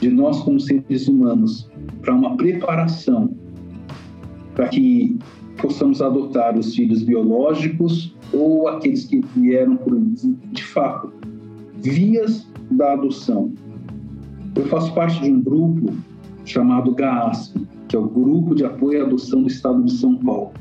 de nós como seres humanos para uma preparação para que possamos adotar os filhos biológicos ou aqueles que vieram por, de fato, vias da adoção. Eu faço parte de um grupo chamado GAASP, que é o Grupo de Apoio à Adoção do Estado de São Paulo.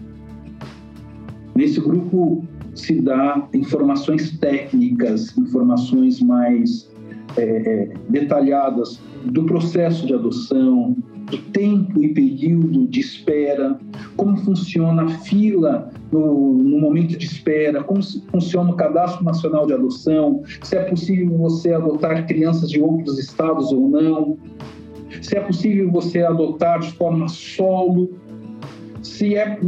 Nesse grupo se dá informações técnicas, informações mais é, é, detalhadas do processo de adoção, do tempo e período de espera, como funciona a fila no, no, momento de espera, como funciona o Cadastro Nacional de Adoção, se é possível você adotar crianças de outros estados ou não, se é possível você adotar de forma solo, se é,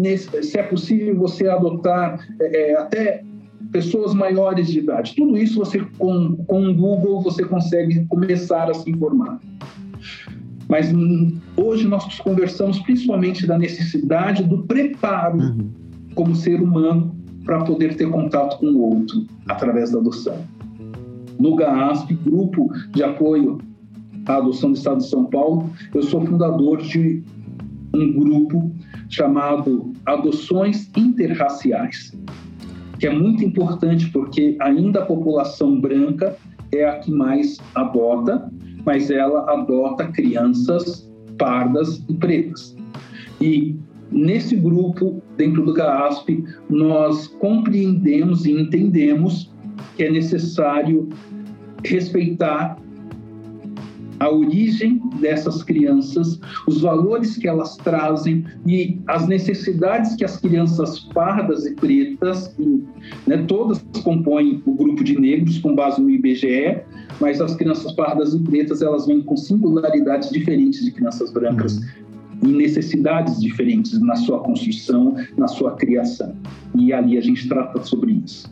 se é possível você adotar é, é, até pessoas maiores de idade. Tudo isso você com, com o Google você consegue começar a se informar. Mas hum, hoje nós conversamos principalmente da necessidade do preparo uhum. como ser humano para poder ter contato com o outro através da adoção. No GAASP, Grupo de Apoio à Adoção do Estado de São Paulo, eu sou fundador de um grupo chamado Adoções Interraciais, que é muito importante porque ainda a população branca é a que mais adota, mas ela adota crianças pardas e pretas. E nesse grupo, dentro do GAASP, nós compreendemos e entendemos que é necessário respeitar a origem dessas crianças, os valores que elas trazem e as necessidades que as crianças pardas e pretas, né, todas compõem o grupo de negros com base no IBGE, mas as crianças pardas e pretas elas vêm com singularidades diferentes de crianças brancas. Uhum e necessidades diferentes na sua construção, na sua criação. E ali a gente trata sobre isso.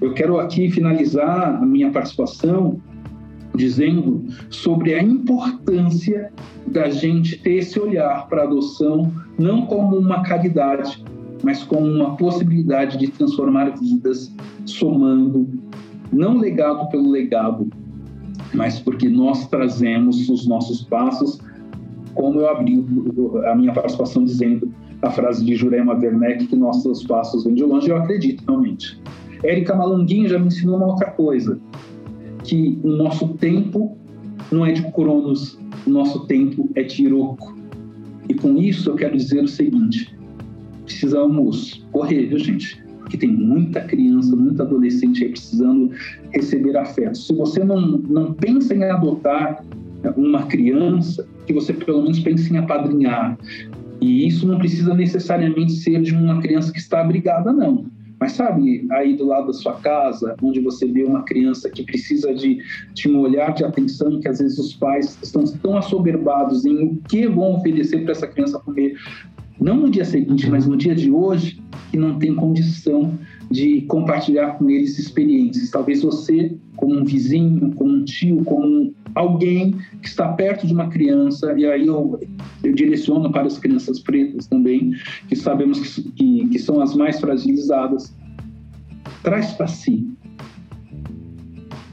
Eu quero aqui finalizar a minha participação dizendo sobre a importância da gente ter esse olhar para a adoção não como uma caridade, mas como uma possibilidade de transformar vidas, somando, não legado pelo legado, mas porque nós trazemos os nossos passos, como eu abri a minha participação dizendo a frase de Jurema Werneck, que nossos passos vêm de longe, eu acredito realmente. Érica Malunguinho já me ensinou uma outra coisa, que o nosso tempo não é de Cronos, o nosso tempo é de Iroko. E com isso eu quero dizer o seguinte: precisamos correr, viu, gente? Porque tem muita criança, muita adolescente aí precisando receber afeto. Se você não, não pensa em adotar uma criança, que você pelo menos pense em apadrinhar. E isso não precisa necessariamente ser de uma criança que está abrigada, não. Mas sabe, aí do lado da sua casa, onde você vê uma criança que precisa de, de um olhar de atenção, que às vezes os pais estão tão assoberbados em o que vão oferecer para essa criança comer, não no dia seguinte, mas no dia de hoje, que não tem condição de compartilhar com eles experiências. Talvez você, como um vizinho, como um tio, como alguém que está perto de uma criança, e aí eu, eu direciono para as crianças pretas também, que sabemos que, que, que são as mais fragilizadas, traz para si.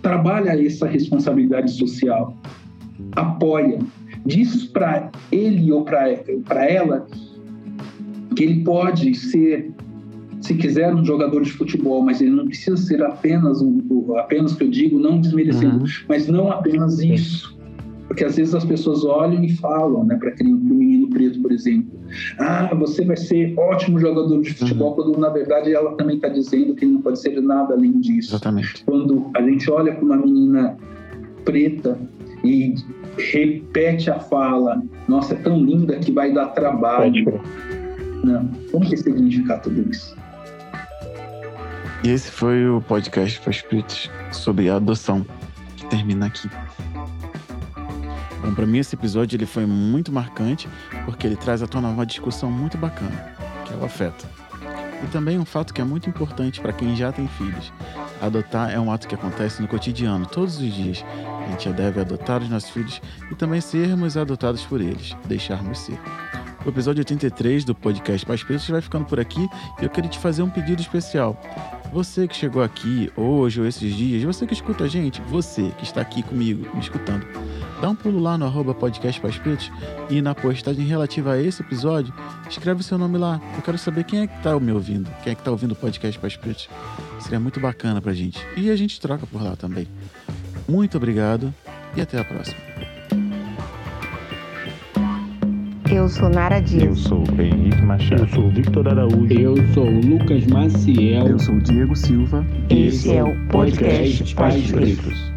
Trabalha essa responsabilidade social, apoia, diz para ele ou para ela que ele pode ser, se quiser, um jogador de futebol, mas ele não precisa ser apenas um, apenas que eu digo, não desmerecendo, uhum. mas não apenas isso. Porque às vezes as pessoas olham e falam, né, para aquele menino preto, por exemplo, ah, você vai ser ótimo jogador de futebol, uhum. quando na verdade ela também está dizendo que ele não pode ser nada além disso. Exatamente. Quando a gente olha para uma menina preta e repete a fala, nossa, é tão linda que vai dar trabalho. Não, vamos ressignificar tudo isso. E esse foi o podcast para espíritos sobre a adoção, que termina aqui. Bom, para mim esse episódio ele foi muito marcante, porque ele traz à tona uma discussão muito bacana, que é o afeto. E também um fato que é muito importante para quem já tem filhos. Adotar é um ato que acontece no cotidiano, todos os dias. A gente já deve adotar os nossos filhos e também sermos adotados por eles, deixarmos ser. O episódio 83 do podcast Pais Pretos vai ficando por aqui e eu queria te fazer um pedido especial. Você que chegou aqui hoje ou esses dias, você que escuta a gente, você que está aqui comigo, me escutando, dá um pulo lá no arroba podcast Pretos e na postagem relativa a esse episódio, escreve o seu nome lá. Eu quero saber quem é que está me ouvindo, quem é que está ouvindo o podcast Pais Pretos. Seria muito bacana pra gente. E a gente troca por lá também. Muito obrigado e até a próxima. Eu sou Nara Dias. Eu sou Henrique Machado. Eu sou Victor Araújo. Eu sou Lucas Maciel. Eu sou Diego Silva. Esse é o podcast Pais Pretos.